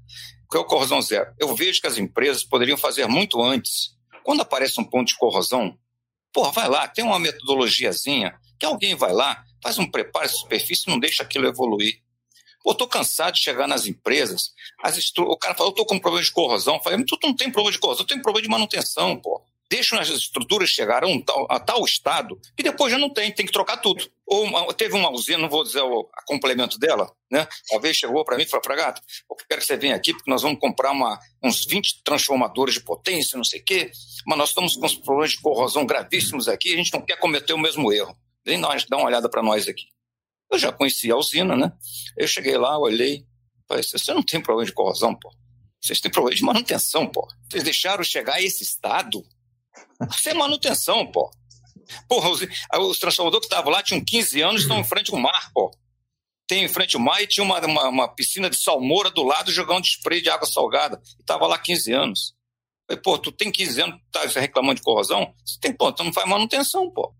S6: que é o corrosão zero. Eu vejo que as empresas poderiam fazer muito antes. Quando aparece um ponto de corrosão, porra, vai lá, tem uma metodologiazinha, que alguém vai lá, faz um preparo de superfície não deixa aquilo evoluir. Pô, tô cansado de chegar nas empresas, as estru... o cara fala, eu tô com problema de corrosão. Eu falei, tu não tem problema de corrosão, tu tem problema de manutenção, pô deixam as estruturas chegar a, um tal, a tal estado que depois já não tem, tem que trocar tudo. Ou uma, teve uma usina, não vou dizer o complemento dela, né? Uma vez chegou para mim e falou, Fragato, eu quero que você venha aqui porque nós vamos comprar uma, uns 20 transformadores de potência, não sei o quê, mas nós estamos com problemas de corrosão gravíssimos aqui, a gente não quer cometer o mesmo erro. Vem nós, dá uma olhada para nós aqui. Eu já conhecia a usina, né? Eu cheguei lá, olhei, falei, você não tem problema de corrosão, pô. Vocês têm problema de manutenção, pô. Vocês deixaram chegar a esse estado Isso é manutenção, pô. Porra, os, os transformadores que estavam lá tinham 15 anos estão em frente ao mar, pô. Tem em frente ao mar e tinha uma, uma, uma piscina de salmoura do lado jogando spray de água salgada. E tava lá 15 anos. Falei, pô, tu tem 15 anos, tá reclamando de corrosão? Você tem, pô, tu não faz manutenção, pô.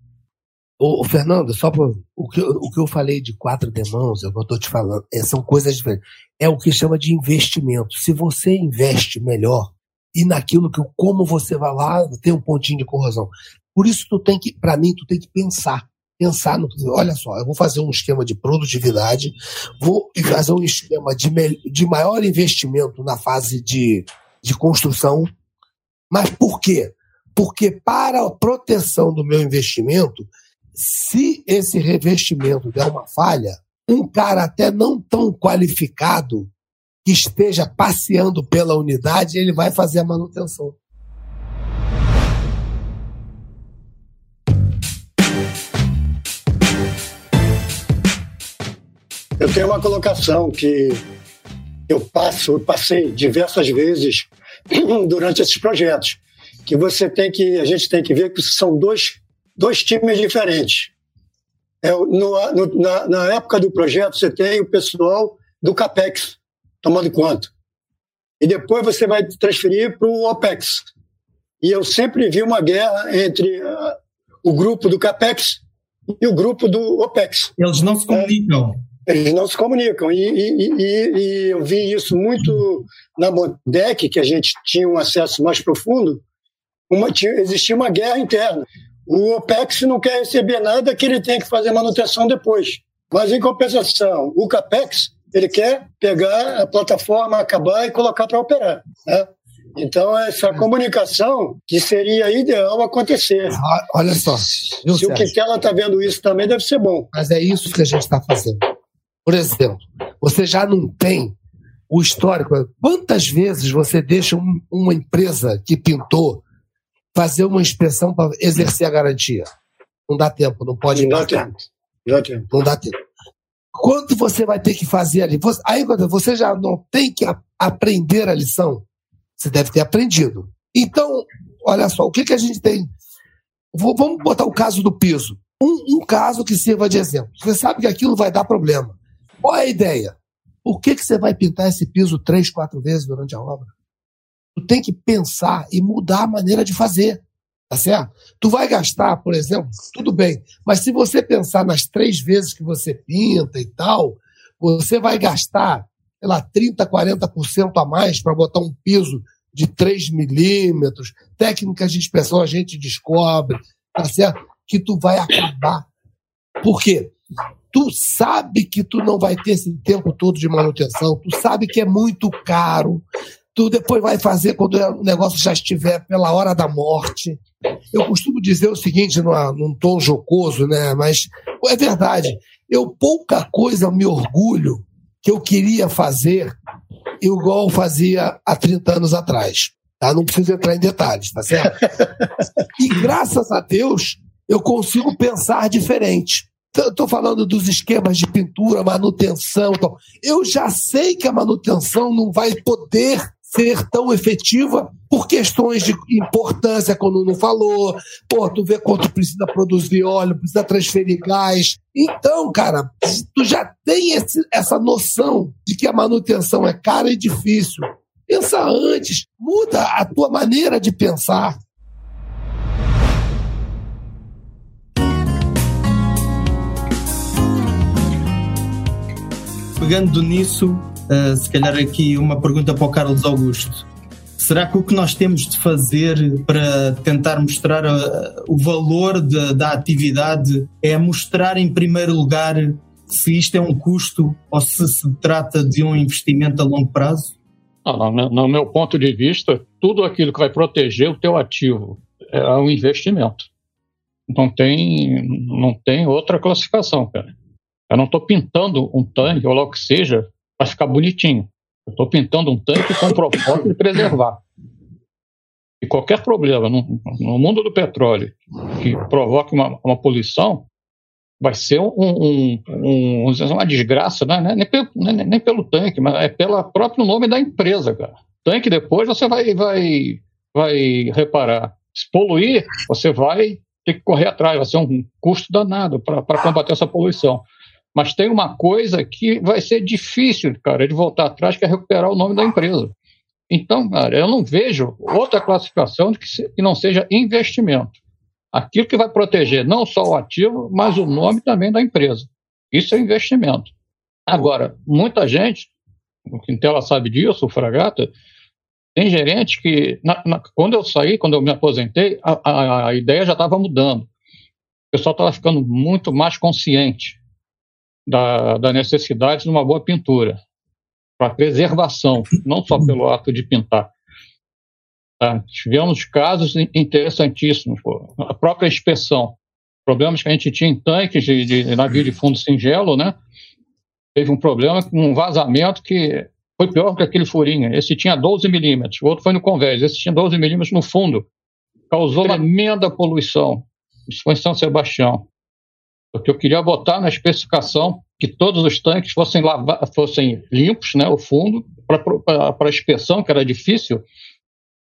S7: Ô, Fernando, só por, o, que, o que eu falei de quatro demãos, é o que eu estou te falando, é, são coisas diferentes. É o que chama de investimento. Se você investe melhor e naquilo que como você vai lá, tem um pontinho de corrosão. Por isso tu tem que, para mim, tu tem que pensar. Pensar no, olha só, eu vou fazer um esquema de produtividade, vou fazer um esquema de, de maior investimento na fase de, de construção. Mas por quê? Porque para a proteção do meu investimento, se esse revestimento der uma falha, um cara até não tão qualificado que esteja passeando pela unidade, ele vai fazer a manutenção.
S10: Eu tenho uma colocação que eu passo, eu passei diversas vezes durante esses projetos, que você tem que, a gente tem que ver que são dois dois times diferentes. É, no, no, na, na, época do projeto, você tem o pessoal do CAPEX tomando conta. E depois você vai transferir para o OPEX. E eu sempre vi uma guerra entre uh, o grupo do CAPEX e o grupo do OPEX.
S3: Eles não se comunicam.
S10: É, eles não se comunicam. E, e, e, e, eu vi isso muito na Modec, que a gente tinha um acesso mais profundo. Uma, tinha, existia uma guerra interna. O OPEX não quer receber nada que ele tem que fazer manutenção depois. Mas, em compensação, o CAPEX, ele quer pegar a plataforma, acabar e colocar para operar. Né? Então, essa comunicação que seria ideal acontecer.
S7: Ah, olha só.
S10: Viu, Se o Quintela está vendo isso também, deve ser bom.
S7: Mas é isso que a gente está fazendo. Por exemplo, você já não tem o histórico. Quantas vezes você deixa um, uma empresa que pintou fazer uma inspeção para exercer a garantia. Não dá tempo, não pode
S10: não dá tempo. Não dá tempo.
S7: Não dá tempo. Quanto você vai ter que fazer ali? Aí você já não tem que aprender a lição. Você deve ter aprendido. Então, olha só, o que, que a gente tem? Vamos botar o caso do piso. Um, um caso que sirva de exemplo. Você sabe que aquilo vai dar problema. Qual é a ideia? Por que, que você vai pintar esse piso três, quatro vezes durante a obra? Tu tem que pensar e mudar a maneira de fazer. Tá certo? Tu vai gastar, por exemplo, tudo bem, mas se você pensar nas três vezes que você pinta e tal, você vai gastar, sei lá, 30%, 40% a mais para botar um piso de 3 milímetros. Técnicas de inspeção a gente descobre, tá certo? Que tu vai acabar. Por quê? Tu sabe que tu não vai ter esse tempo todo de manutenção, tu sabe que é muito caro, tu depois vai fazer quando o negócio já estiver pela hora da morte. Eu costumo dizer o seguinte, numa, num tom jocoso, né? Mas é verdade. Eu pouca coisa me orgulho que eu queria fazer igual fazia há 30 anos atrás. Tá? Não preciso entrar em detalhes, tá certo? e graças a Deus eu consigo pensar diferente. Estou falando dos esquemas de pintura, manutenção. Então, eu já sei que a manutenção não vai poder ser tão efetiva por questões de importância, quando não falou. Pô, tu vê quanto precisa produzir óleo, precisa transferir gás. Então, cara, tu já tem esse, essa noção de que a manutenção é cara e difícil. Pensa antes, muda a tua maneira de pensar.
S3: Pegando nisso, Uh, se calhar aqui uma pergunta para o Carlos Augusto. Será que o que nós temos de fazer para tentar mostrar uh, o valor de, da atividade é mostrar, em primeiro lugar, se isto é um custo ou se se trata de um investimento a longo prazo?
S5: Não, no, no meu ponto de vista, tudo aquilo que vai proteger o teu ativo é um investimento. Não tem, não tem outra classificação, cara. Eu não estou pintando um tanque ou logo que seja para ficar bonitinho. Eu estou pintando um tanque com o propósito de preservar. E qualquer problema no, no, mundo do petróleo que provoque uma, uma poluição vai ser um, um, um, uma desgraça, né? nem, pelo, nem, nem, pelo tanque, mas é pelo próprio nome da empresa, cara. Tanque depois você vai, vai, vai reparar. Se poluir, você vai ter que correr atrás, vai ser um custo danado para combater essa poluição. Mas tem uma coisa que vai ser difícil, cara, de voltar atrás, que é recuperar o nome da empresa. Então, cara, eu não vejo outra classificação que, se, que não seja investimento. Aquilo que vai proteger não só o ativo, mas o nome também da empresa. Isso é investimento. Agora, muita gente, o Quintela sabe disso, o Fragata, tem gerente que, na, na, quando eu saí, quando eu me aposentei, a, a, a ideia já estava mudando. O pessoal estava ficando muito mais consciente da, da necessidade de uma boa pintura, para preservação, não só pelo ato de pintar. Tá? Tivemos casos interessantíssimos, pô. a própria inspeção, problemas que a gente tinha em tanques de, de navio de fundo singelo, né? Teve um problema com um vazamento que foi pior que aquele furinho. Esse tinha 12 milímetros, o outro foi no convés, esse tinha 12 milímetros no fundo. Causou uma tremenda poluição. Isso foi em São Sebastião. Porque eu queria botar na especificação que todos os tanques fossem, lava, fossem limpos, né, o fundo, para a inspeção, que era difícil.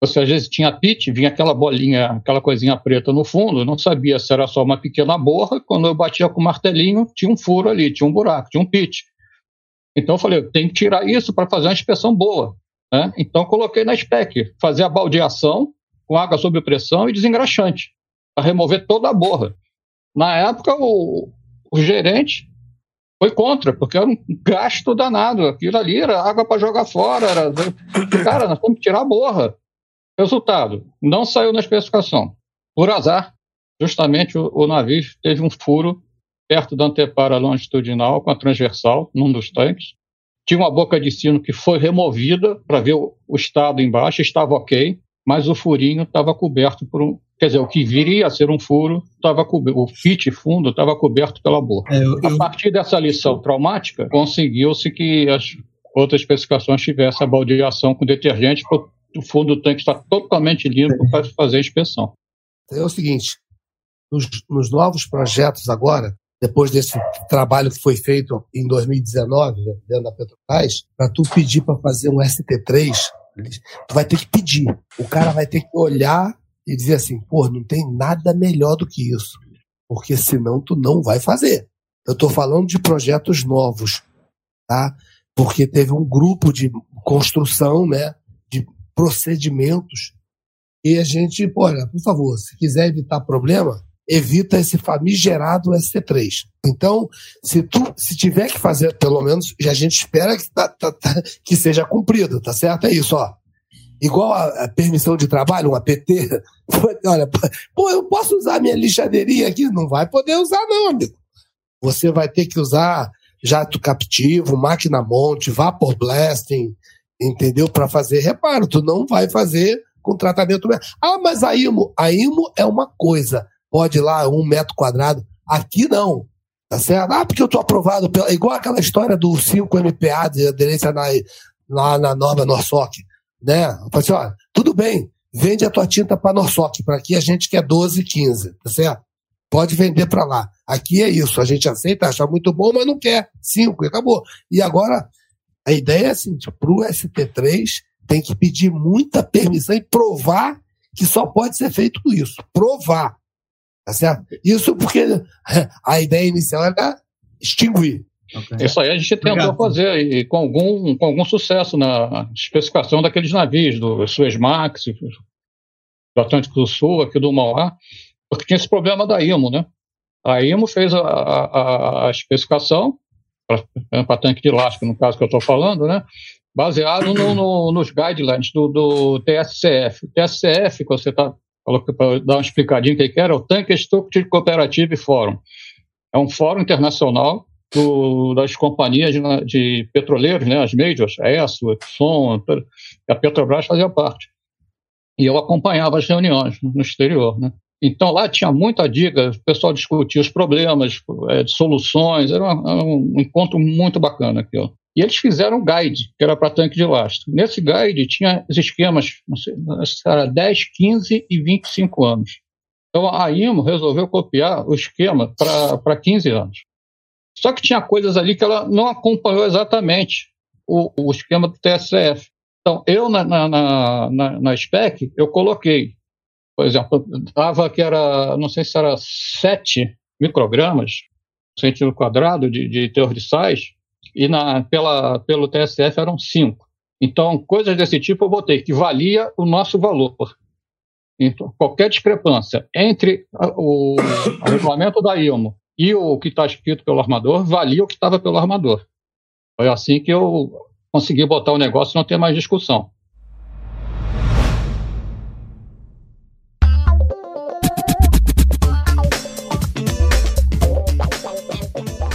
S5: Você às vezes tinha pit, vinha aquela bolinha, aquela coisinha preta no fundo, não sabia se era só uma pequena borra. Quando eu batia com o martelinho, tinha um furo ali, tinha um buraco, tinha um pit. Então eu falei, eu tenho que tirar isso para fazer uma inspeção boa. Né? Então coloquei na spec, fazer a baldeação com água sob pressão e desengraxante, para remover toda a borra. Na época, o, o gerente foi contra, porque era um gasto danado. Aquilo ali era água para jogar fora. Era... Cara, nós temos que tirar a borra. Resultado, não saiu na especificação. Por azar, justamente o, o navio teve um furo perto da antepara longitudinal com a transversal, num dos tanques. Tinha uma boca de sino que foi removida para ver o, o, estado embaixo, estava ok, mas o furinho estava coberto por um. Quer dizer, o que viria a ser um furo, estava o fit fundo estava coberto pela boca. É, eu, eu... A partir dessa lição traumática, conseguiu-se que as outras especificações tivessem a baldeação com detergente para o fundo do tanque estar totalmente limpo é. para fazer a inspeção.
S7: É o seguinte, nos, nos novos projetos agora, depois desse trabalho que foi feito em 2019 né, dentro da Petrobras, para tu pedir para fazer um ST3, tu vai ter que pedir. O cara vai ter que olhar e dizer assim, pô, não tem nada melhor do que isso, porque senão tu não vai fazer. Eu estou falando de projetos novos, tá? Porque teve um grupo de construção, né, de procedimentos e a gente, olha, por favor, se quiser evitar problema, evita esse famigerado ST3. Então, se tu se tiver que fazer, pelo menos, a gente espera que, tá, tá, tá, que seja cumprido, tá certo? É isso, ó. Igual a, a permissão de trabalho, um APT. Olha, pô, eu posso usar minha lixadeirinha aqui? Não vai poder usar, não, amigo. Você vai ter que usar jato captivo, máquina monte, vapor blasting, entendeu? Para fazer reparo. Tu não vai fazer com tratamento. Ah, mas a IMO, a IMO é uma coisa pode ir lá um metro quadrado. Aqui não. Tá certo? Ah, porque eu tô aprovado. Pela... Igual aquela história do 5 MPA de aderência na, lá na norma Norsoc. Né? Eu falei assim, tudo bem, vende a tua tinta para Norsoc, para aqui a gente quer 12, 15, tá certo? Pode vender para lá. Aqui é isso, a gente aceita, acha muito bom, mas não quer. 5 e acabou. E agora, a ideia é assim, tipo, pro ST3 tem que pedir muita permissão e provar que só pode ser feito isso. Provar. Tá certo? Isso porque a ideia inicial era extinguir.
S5: Okay. Isso aí a gente tentou Obrigado. fazer e com algum, com algum sucesso na especificação daqueles navios, do Suezmax, do Atlântico do Sul, aqui do Mauá, porque tinha esse problema da IMO, né? A IMO fez a, a, a especificação para tanque de elástico, no caso que eu estou falando, né? Baseado no, no, nos guidelines do, do TSCF. O TSCF, que você está falou que para dar uma explicadinha o que era, o Tank Structure Cooperative Forum. É um fórum internacional do, das companhias de, de, petroleiros, né, as majors, a ESSO, Exxon, a Petrobras fazia parte. E eu acompanhava as reuniões no exterior, né. Então lá tinha muita dica, o pessoal discutia os problemas, é, soluções, era, uma, era um encontro muito bacana aquilo. E eles fizeram um guide, que era para tanque de lastro. Nesse guide tinha os esquemas, não sei, era 10, 15 e 25 anos. Então a IMO resolveu copiar o esquema para 15 anos. Só que tinha coisas ali que ela não acompanhou exatamente o, o esquema do TSF. Então, eu na, na, na, na, SPEC, eu coloquei por exemplo, dava que era, não sei se era 7 microgramas centímetro quadrado de, de teor de sais, e na, pela, pelo TSF eram 5. Então, coisas desse tipo eu botei que valia o nosso valor. Então, qualquer discrepância entre o, o regulamento da IOMO e o que está escrito pelo armador valia o que estava pelo armador. Foi assim que eu consegui botar o negócio e não ter mais discussão.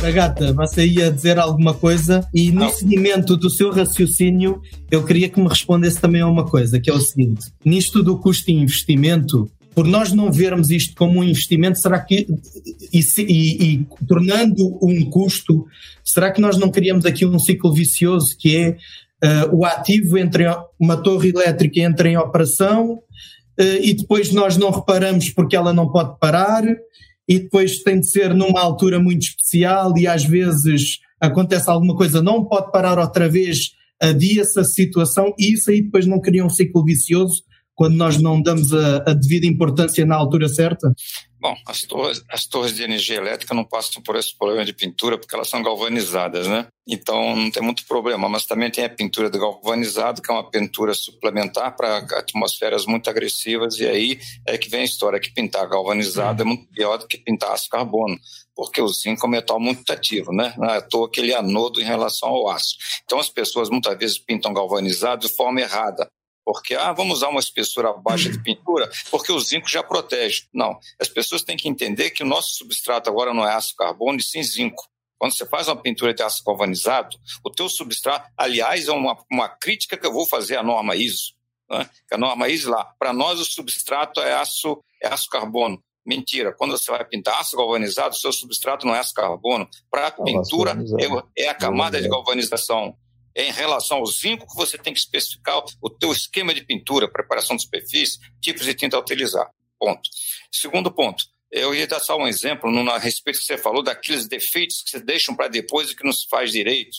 S3: Agata, você ia dizer alguma coisa e no Não. seguimento do seu raciocínio eu queria que me respondesse também a uma coisa, que é o seguinte: nisto do custo e investimento, por nós não vermos isto como um investimento, será que, e, e, e, tornando um custo, será que nós não criamos aqui um ciclo vicioso que é uh, o ativo entre uma torre elétrica entra em operação uh, e depois nós não reparamos porque ela não pode parar e depois tem de ser numa altura muito especial e às vezes acontece alguma coisa, não pode parar outra vez, adia-se a situação e isso aí depois não cria um ciclo vicioso quando nós não damos a, a devida importância na altura certa?
S6: Bom, as torres, as torres de energia elétrica não passam por esse problema de pintura porque elas são galvanizadas, né? Então não tem muito problema, mas também tem a pintura de galvanizado, que é uma pintura suplementar para atmosferas muito agressivas, e aí é que vem a história que pintar galvanizado é muito pior do que pintar aço carbono, porque o zinco é um metal muito ativo, né? Não é à toa ele é anodo em relação ao aço. Então as pessoas muitas vezes pintam galvanizado de forma errada porque ah, vamos usar uma espessura baixa de pintura, porque o zinco já protege. Não, as pessoas têm que entender que o nosso substrato agora não é aço carbono, e sim zinco. Quando você faz uma pintura de aço galvanizado, o teu substrato, aliás, é uma, uma crítica que eu vou fazer à norma ISO. Né? A norma ISO lá, para nós o substrato é aço, é aço carbono. Mentira, quando você vai pintar aço galvanizado, o seu substrato não é aço carbono. Para a pintura, é, é a camada de galvanização em relação ao zinco que você tem que especificar o teu esquema de pintura, preparação de superfície, tipos de tinta a utilizar. Ponto. Segundo ponto, eu ia dar só um exemplo no, a respeito que você falou daqueles defeitos que se deixam para depois e que não se faz direito.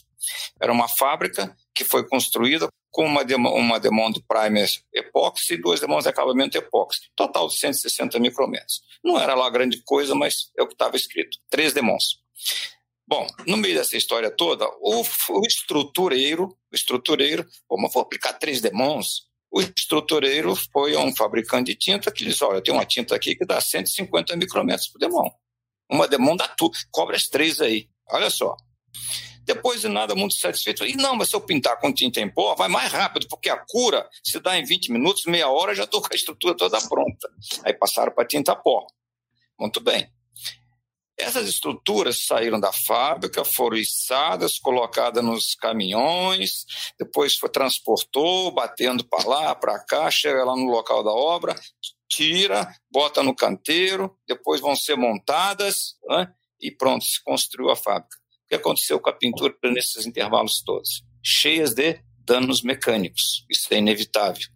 S6: Era uma fábrica que foi construída com uma, uma Demond Primer epóxi e duas Demond de acabamento epóxi. Total de 160 micrometros. Não era lá grande coisa, mas é o que estava escrito. Três Demons. Bom, no meio dessa história toda, o, o estrutureiro, o estrutureiro, como vou aplicar três demons, o estrutureiro foi um fabricante de tinta que diz, olha, tem uma tinta aqui que dá 150 micrometros por demão. Uma demão dá tudo, cobra as três aí. Olha só. Depois de nada, muito satisfeito. E não, mas se eu pintar com tinta em pó, vai mais rápido, porque a cura se dá em 20 minutos, meia hora, já estou com a estrutura toda pronta. Aí passaram para tinta pó. Muito bem. Essas estruturas saíram da fábrica, foram içadas, colocadas nos caminhões, depois foi transportou, batendo para lá, para cá, chega lá no local da obra, tira, bota no canteiro, depois vão ser montadas né? e pronto, se construiu a fábrica. O que aconteceu com a pintura nesses intervalos todos? Cheias de danos mecânicos. Isso é inevitável.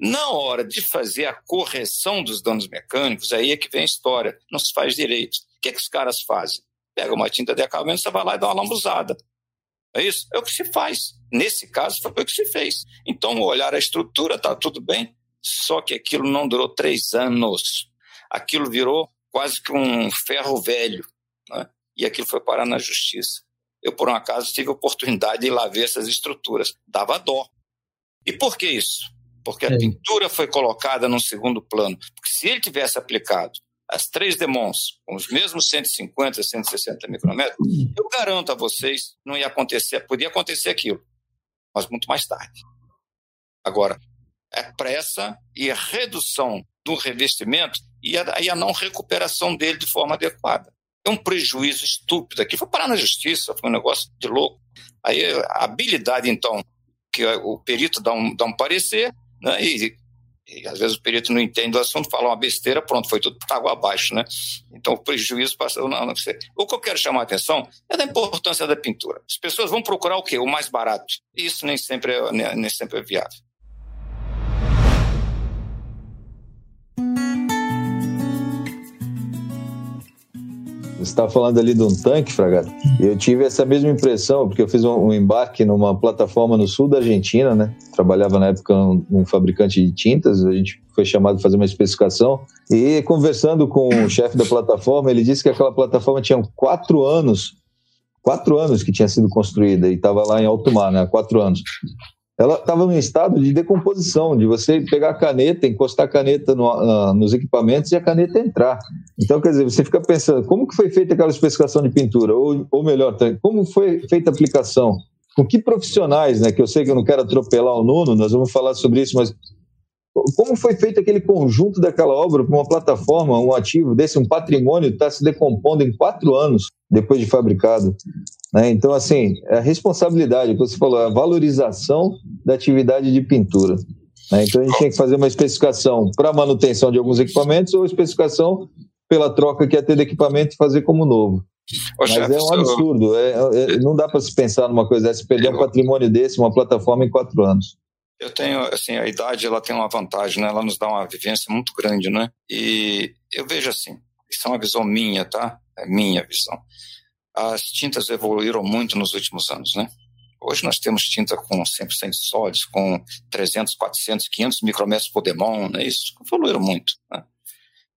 S6: Na hora de fazer a correção dos danos mecânicos, aí é que vem a história. Não se faz direito que, que os caras fazem? Pega uma tinta de acabamento, você vai lá e dá uma lambuzada. É isso? É o que se faz. Nesse caso, foi o que se fez. Então, olhar a estrutura, tá tudo bem, só que aquilo não durou três anos. Aquilo virou quase que um ferro velho. Né? E aquilo foi parar na justiça. Eu, por um acaso, tive a oportunidade de ir lá ver essas estruturas. Dava dó. E por que isso? Porque a é. pintura foi colocada num segundo plano. Porque se ele tivesse aplicado as três demons, com os mesmos 150, 160 micrômetros, eu garanto a vocês, não ia acontecer, podia acontecer aquilo, mas muito mais tarde. Agora, é pressa e a redução do revestimento e a, e a não recuperação dele de forma adequada. É um prejuízo estúpido aqui. Foi parar na justiça, foi um negócio de louco. Aí a habilidade, então, que o perito dá um, dá um parecer, né, e e às vezes o perito não entende o assunto, fala uma besteira, pronto, foi tudo por água abaixo, né? Então o prejuízo não sei. O que eu quero chamar a atenção é da importância da pintura. As pessoas vão procurar o quê? O mais barato. Isso nem sempre é, nem sempre é viável.
S4: Está falando ali de um tanque, Fragado. Eu tive essa mesma impressão, porque eu fiz um, um, embarque numa plataforma no sul da Argentina, né? Trabalhava na época num, num fabricante de tintas, a gente foi chamado para fazer uma especificação. E conversando com o chefe da plataforma, ele disse que aquela plataforma tinha quatro anos, quatro anos que tinha sido construída e estava lá em alto mar, né? Quatro anos ela estava em estado de decomposição, de você pegar a caneta, encostar a caneta no, uh, nos equipamentos e a caneta entrar. Então, quer dizer, você fica pensando, como que foi feita aquela especificação de pintura? Ou, ou melhor, como foi feita a aplicação? Com que profissionais, né? Que eu sei que eu não quero atropelar o Nuno, nós vamos falar sobre isso, mas como foi feito aquele conjunto daquela obra para uma plataforma, um ativo desse, um patrimônio está se decompondo em quatro anos depois de fabricado? Né? Então, assim, é a responsabilidade, que você falou, a valorização da atividade de pintura. Né? Então, a gente tem que fazer uma especificação para manutenção de alguns equipamentos ou especificação pela troca que ia ter de equipamento e fazer como novo. Ô, Mas é um absurdo, é, é, não dá para se pensar numa coisa dessa, perder um patrimônio desse, uma plataforma em quatro anos.
S6: Eu tenho, assim, a idade ela tem uma vantagem, né? Ela nos dá uma vivência muito grande, né? E eu vejo assim, isso é uma visão minha, tá? É minha visão. As tintas evoluíram muito nos últimos anos, né? Hoje nós temos tinta com 100% sólidos, com 300, 400, 500 micrometros por demão, não é isso? Evoluíram muito. Né?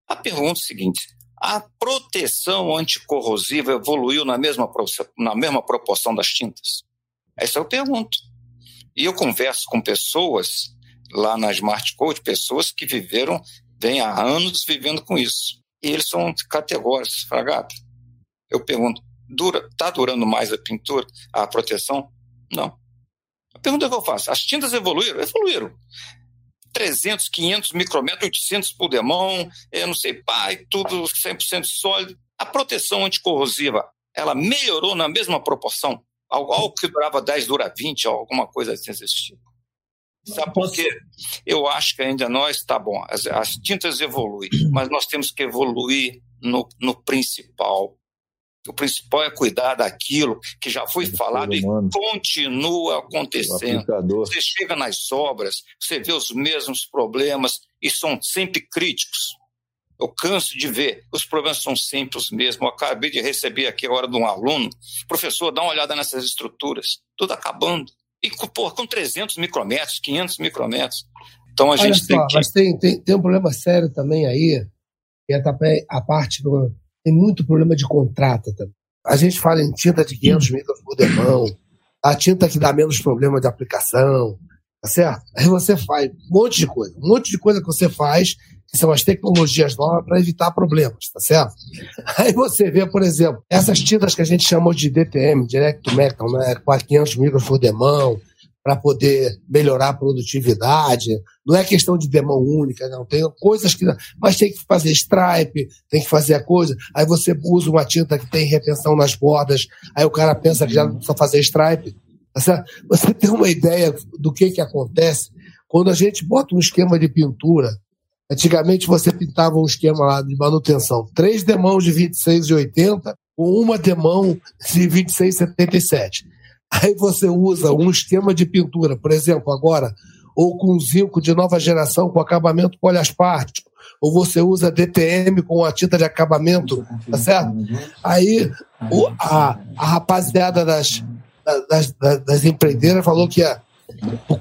S6: A pergunta é a seguinte: a proteção anticorrosiva evoluiu na mesma, na mesma proporção das tintas? Essa eu pergunto. E eu converso com pessoas lá na Smart Code, pessoas que viveram, vêm há anos vivendo com isso. E eles são categóricos, fragata. Eu pergunto, dura, tá durando mais a pintura, a proteção? Não. A pergunta que eu faço, as tintas evoluíram? Evoluíram. 300, 500 micrômetros, 800 por demão, eu não sei, pai, tudo 100% sólido. A proteção anticorrosiva, ela melhorou na mesma proporção? Algo que durava 10 dura 20, alguma coisa assim desse tipo. Sabe por quê? Eu acho que ainda nós, tá bom, as, as tintas evoluem, mas nós temos que evoluir no, no principal. O principal é cuidar daquilo que já foi falado e continua acontecendo. Você chega nas obras, você vê os mesmos problemas e são sempre críticos. Eu canso de ver, os problemas são sempre os mesmos. Eu acabei de receber aqui agora de um aluno, professor, dá uma olhada nessas estruturas, tudo acabando. E pô, com 300 micrometros, 500 micrometros. Então a Olha gente só, tem que...
S7: Mas tem, tem, tem um problema sério também aí, que é a parte do... Tem muito problema de contrato também. A gente fala em tinta de 500 micros por demão, a tinta que dá menos problema de aplicação, tá certo? Aí você faz um monte de coisa, um monte de coisa que você faz que são as tecnologias novas para evitar problemas, tá certo? Aí você vê, por exemplo, essas tintas que a gente chamou de DTM, Direct to Metal, né, 500 micros por demão, para poder melhorar a produtividade. Não é questão de demão única, não. Tem coisas que. Mas tem que fazer stripe, tem que fazer a coisa. Aí você usa uma tinta que tem retenção nas bordas, aí o cara pensa que já não precisa fazer stripe. Tá você tem uma ideia do que, que acontece quando a gente bota um esquema de pintura Antigamente você pintava um esquema lá de manutenção, três demãos de 26,80 com uma demão de 26,77. Aí você usa um esquema de pintura, por exemplo, agora, ou com zinco de nova geração com acabamento poliaspartico, ou você usa DTM com a tinta de acabamento, tá certo? Aí o, a, a rapaziada das, das, das, das falou que é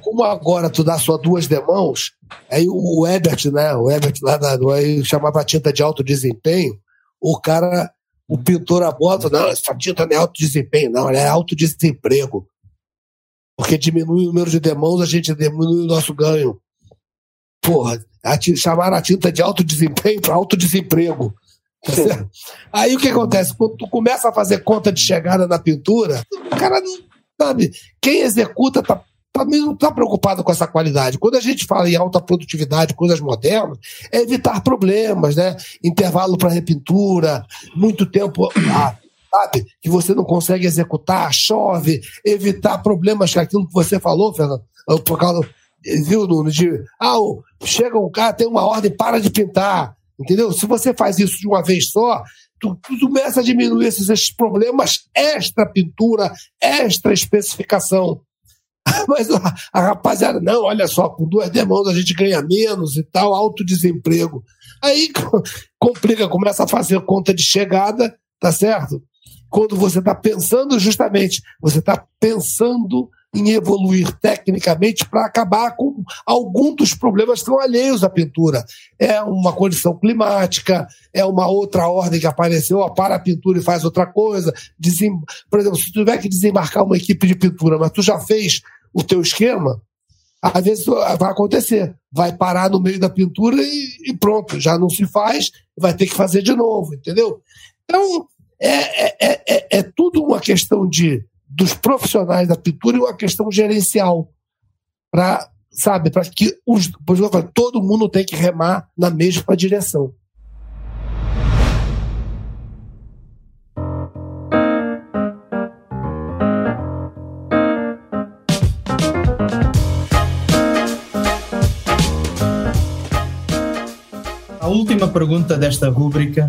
S7: como agora tu dá só duas demãos, aí o Ebert, né? O Ebert lá da, aí chamava a tinta de alto desempenho, o cara, o pintor a bota, não, essa tinta não é alto desempenho, não, ela é alto desemprego. Porque diminui o número de demãos, a gente diminui o nosso ganho. Porra, a chamaram a tinta de alto desempenho para alto desemprego. Tá aí o que acontece? Quando tu começa a fazer conta de chegada na pintura, o cara não sabe. Quem executa tá também não está preocupado com essa qualidade. Quando a gente fala em alta produtividade, coisas modernas, é evitar problemas, né? Intervalo para repintura, muito tempo. Ah, sabe? Que você não consegue executar, chove, evitar problemas que aquilo que você falou, Fernando, por causa, viu, Nuno, de ah, chega um cara, tem uma ordem, para de pintar. Entendeu? Se você faz isso de uma vez só, tu, tu começa a diminuir esses, esses problemas extra pintura, extra especificação. Mas a, a, rapaziada, não, olha só, com duas demãos a gente ganha menos e tal, alto desemprego. Aí complica, começa a fazer conta de chegada, tá certo? Quando você está pensando justamente, você está pensando em evoluir tecnicamente para acabar com algum dos problemas que são alheios à pintura. É uma condição climática, é uma outra ordem que apareceu, ó, para a pintura e faz outra coisa. Desem... Por exemplo, se tu tiver que desembarcar uma equipe de pintura, mas tu já fez o teu esquema, às vezes vai acontecer. Vai parar no meio da pintura e, e pronto, já não se faz, vai ter que fazer de novo, entendeu? Então, é, é, é, é, é tudo uma questão de dos profissionais da pintura e uma questão gerencial para sabe para que os todo mundo tem que remar na mesma direção
S3: A última pergunta desta rúbrica: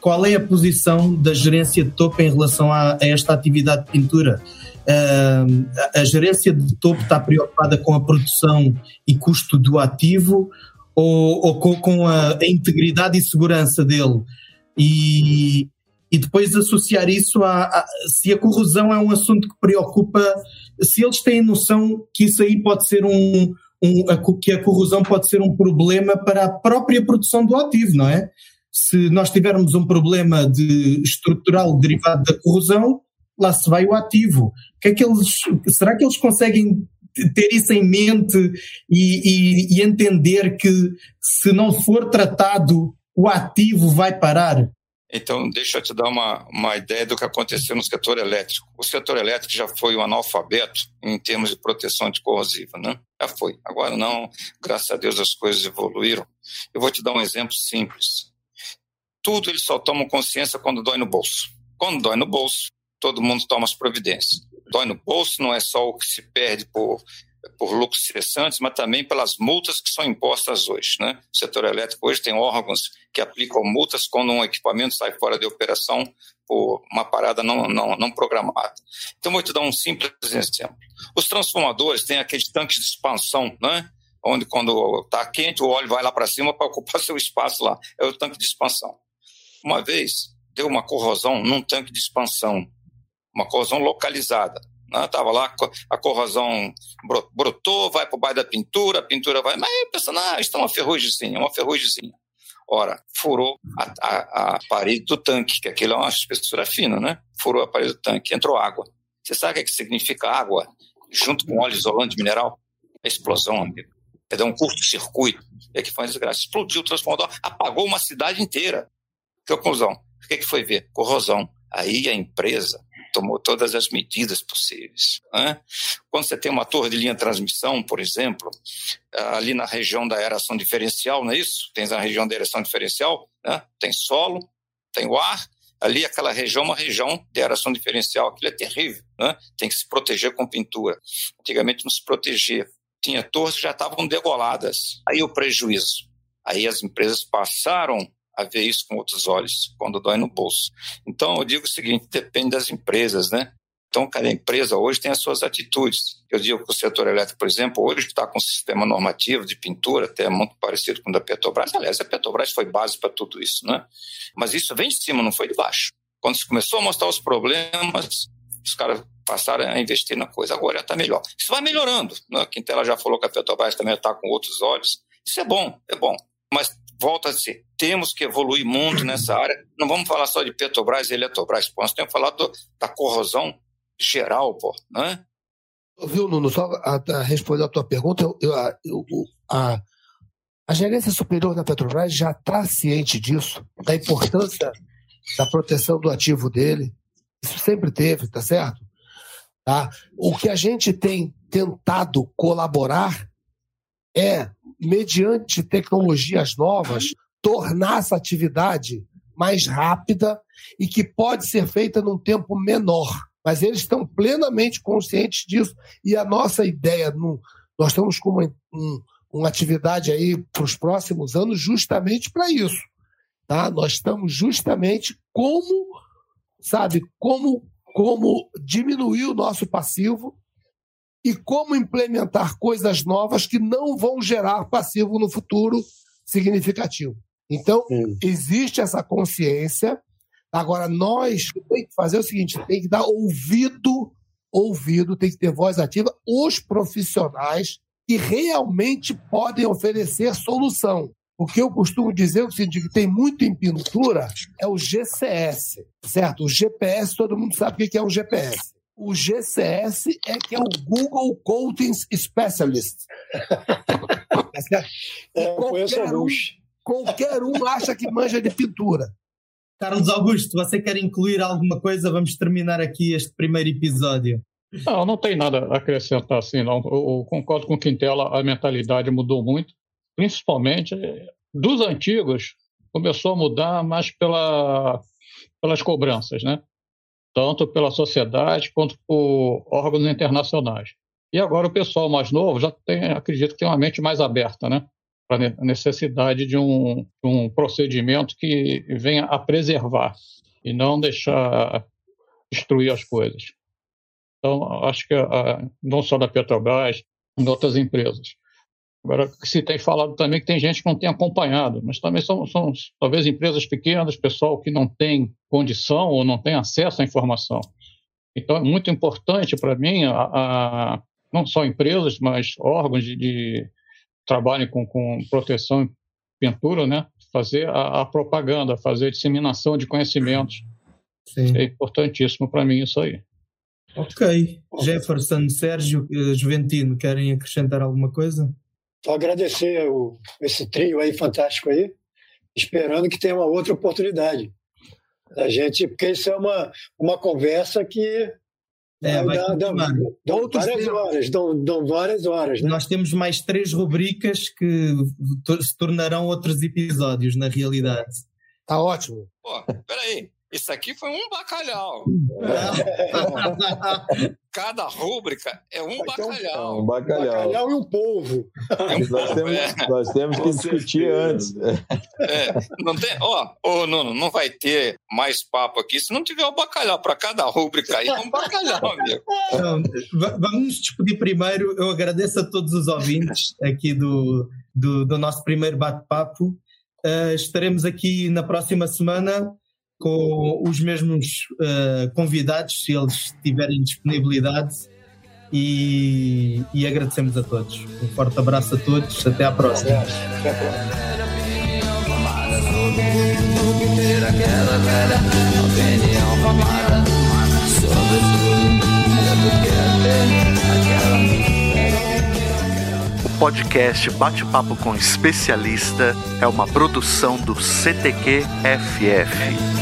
S3: qual é a posição da gerência de topo em relação a, a esta atividade de pintura? Uh, a, a gerência de topo está preocupada com a produção e custo do ativo ou, ou com, com a, a, integridade e segurança dele? E, e depois associar isso a, a, se a corrosão é um assunto que preocupa, se eles têm noção que isso aí pode ser um, um, a, que a corrosão pode ser um problema para a própria produção do ativo, não é? Se nós tivermos um problema de estrutural derivado da corrosão, lá se vai o ativo. Que é que eles, será que eles conseguem ter isso em mente e, e, e entender que se não for tratado, o ativo vai parar?
S6: Então, deixa eu te dar uma, uma ideia do que aconteceu no setor elétrico. O setor elétrico já foi um analfabeto em termos de proteção anticorrosiva, né? Já foi. Agora não, graças a Deus as coisas evoluíram. Eu vou te dar um exemplo simples. Tudo eles só tomam consciência quando dói no bolso. Quando dói no bolso, todo mundo toma as providências. Dói no bolso não é só o que se perde por por lucros cessantes, mas também pelas multas que são impostas hoje. Né? O setor elétrico hoje tem órgãos que aplicam multas quando um equipamento sai fora de operação por uma parada não, não, não programada. Então, vou te dar um simples exemplo. Os transformadores têm aqueles tanques de expansão, né? onde quando está quente o óleo vai lá para cima para ocupar seu espaço lá. É o tanque de expansão. Uma vez deu uma corrosão num tanque de expansão, uma corrosão localizada. Né? lá, a corrosão brotou, vai para o bairro da pintura, a pintura vai. Mas pensando, ah, isso é uma ferrugemzinha, uma ferrugemzinha. Ora, furou a, a, a, parede do tanque, que aquilo é uma espessura fina, né? Furou a parede do tanque, entrou água. Você sabe o que, é significa água junto com óleo isolante mineral? É explosão, amigo. É dar um curto-circuito. É que foi uma desgraça. Explodiu o transformador, apagou uma cidade inteira. Que conclusão? O que, é que foi ver? Corrosão. Aí a empresa tomou todas as medidas possíveis. Né? Quando você tem uma torre de linha de transmissão, por exemplo, ali na região da aeração diferencial, não é isso? Tem a região da aeração diferencial, né? tem solo, tem o ar, ali aquela região é uma região de aeração diferencial, aquilo é terrível, né? tem que se proteger com pintura. Antigamente não se protegia, tinha torres que já estavam degoladas, aí o prejuízo. Aí as empresas passaram a ver isso com outros olhos, quando dói no bolso. Então, eu digo o seguinte: depende das empresas, né? Então, cada empresa hoje tem as suas atitudes. Eu digo que o setor elétrico, por exemplo, hoje está com um sistema normativo de pintura, até muito parecido com o da Petrobras. Aliás, a Petrobras foi base para tudo isso, né? Mas isso vem de cima, não foi de baixo. Quando se começou a mostrar os problemas, os caras passaram a investir na coisa. Agora está melhor. Isso vai melhorando. Né? A Quintela já falou que a Petrobras também está com outros olhos. Isso é bom, é bom. Mas volta a dizer, temos que evoluir muito nessa área. Não vamos falar só de Petrobras e Eletrobras, pô. nós temos que falar do, da corrosão geral, pô, né?
S7: Viu, Nuno, só a, a responder a tua pergunta, eu, eu, eu, a, a gerência superior da Petrobras já está ciente disso, da importância da proteção do ativo dele. Isso sempre teve, tá certo? Tá? O que a gente tem tentado colaborar é mediante tecnologias novas, tornar essa atividade mais rápida e que pode ser feita num tempo menor. Mas eles estão plenamente conscientes disso. E a nossa ideia, no, nós estamos com uma, um, uma atividade aí para os próximos anos justamente para isso. Tá? Nós estamos justamente como, sabe, como, como diminuir o nosso passivo e como implementar coisas novas que não vão gerar passivo no futuro significativo. Então, Sim. existe essa consciência, Agora, nós tem que fazer o seguinte: tem que dar ouvido, ouvido, tem que ter voz ativa, os profissionais que realmente podem oferecer solução. O que eu costumo dizer, o seguinte, que tem muito em pintura, é o GCS, certo? O GPS, todo mundo sabe o que é um GPS. O GCS é que é o Google Coating Specialist.
S10: É,
S7: qualquer, um, qualquer um acha que manja de pintura.
S3: Carlos Augusto, você quer incluir alguma coisa? Vamos terminar aqui este primeiro episódio.
S5: Não, não tem nada a acrescentar assim, não. Eu, eu concordo com o Quintela, a mentalidade mudou muito, principalmente dos antigos, começou a mudar mais pela, pelas cobranças, né? Tanto pela sociedade quanto por órgãos internacionais. E agora o pessoal mais novo já tem, acredito que tem uma mente mais aberta, né? Para a necessidade de um, um procedimento que venha a preservar e não deixar destruir as coisas. Então, acho que não só da Petrobras, em outras empresas. Agora, se tem falado também que tem gente que não tem acompanhado, mas também são, são talvez empresas pequenas, pessoal que não tem condição ou não tem acesso à informação. Então, é muito importante para mim, a, a, não só empresas, mas órgãos de, de trabalho com, com proteção e pintura, né? fazer a, a propaganda, fazer a disseminação de conhecimentos. Sim. É importantíssimo para mim isso aí.
S3: Ok. Jefferson, Sérgio, eh, Juventino, querem acrescentar alguma coisa?
S10: Só agradecer o, esse trio aí fantástico aí, esperando que tenha uma outra oportunidade. A gente, porque isso é uma, uma conversa que
S3: é, vai
S10: dá, dá, dão várias horas, dão, dão várias horas. Né?
S3: Nós temos mais três rubricas que se tornarão outros episódios, na realidade.
S7: Tá ótimo.
S6: Pô, peraí. Isso aqui foi um bacalhau. Cada rúbrica é um bacalhau.
S9: Um bacalhau.
S10: Um bacalhau e um polvo.
S9: Um nós, temos, é. nós temos que discutir antes.
S6: É, não tem, ó, ô Nuno, não vai ter mais papo aqui se não tiver o bacalhau. Para cada rúbrica aí é um bacalhau, amigo.
S3: Então, vamos despedir primeiro. Eu agradeço a todos os ouvintes aqui do, do, do nosso primeiro bate-papo. Uh, estaremos aqui na próxima semana com os mesmos uh, convidados, se eles tiverem disponibilidade. E, e, agradecemos a todos. Um forte abraço a todos. Até à próxima. Até à
S1: O podcast Bate-Papo com Especialista é uma produção do CTQ FF.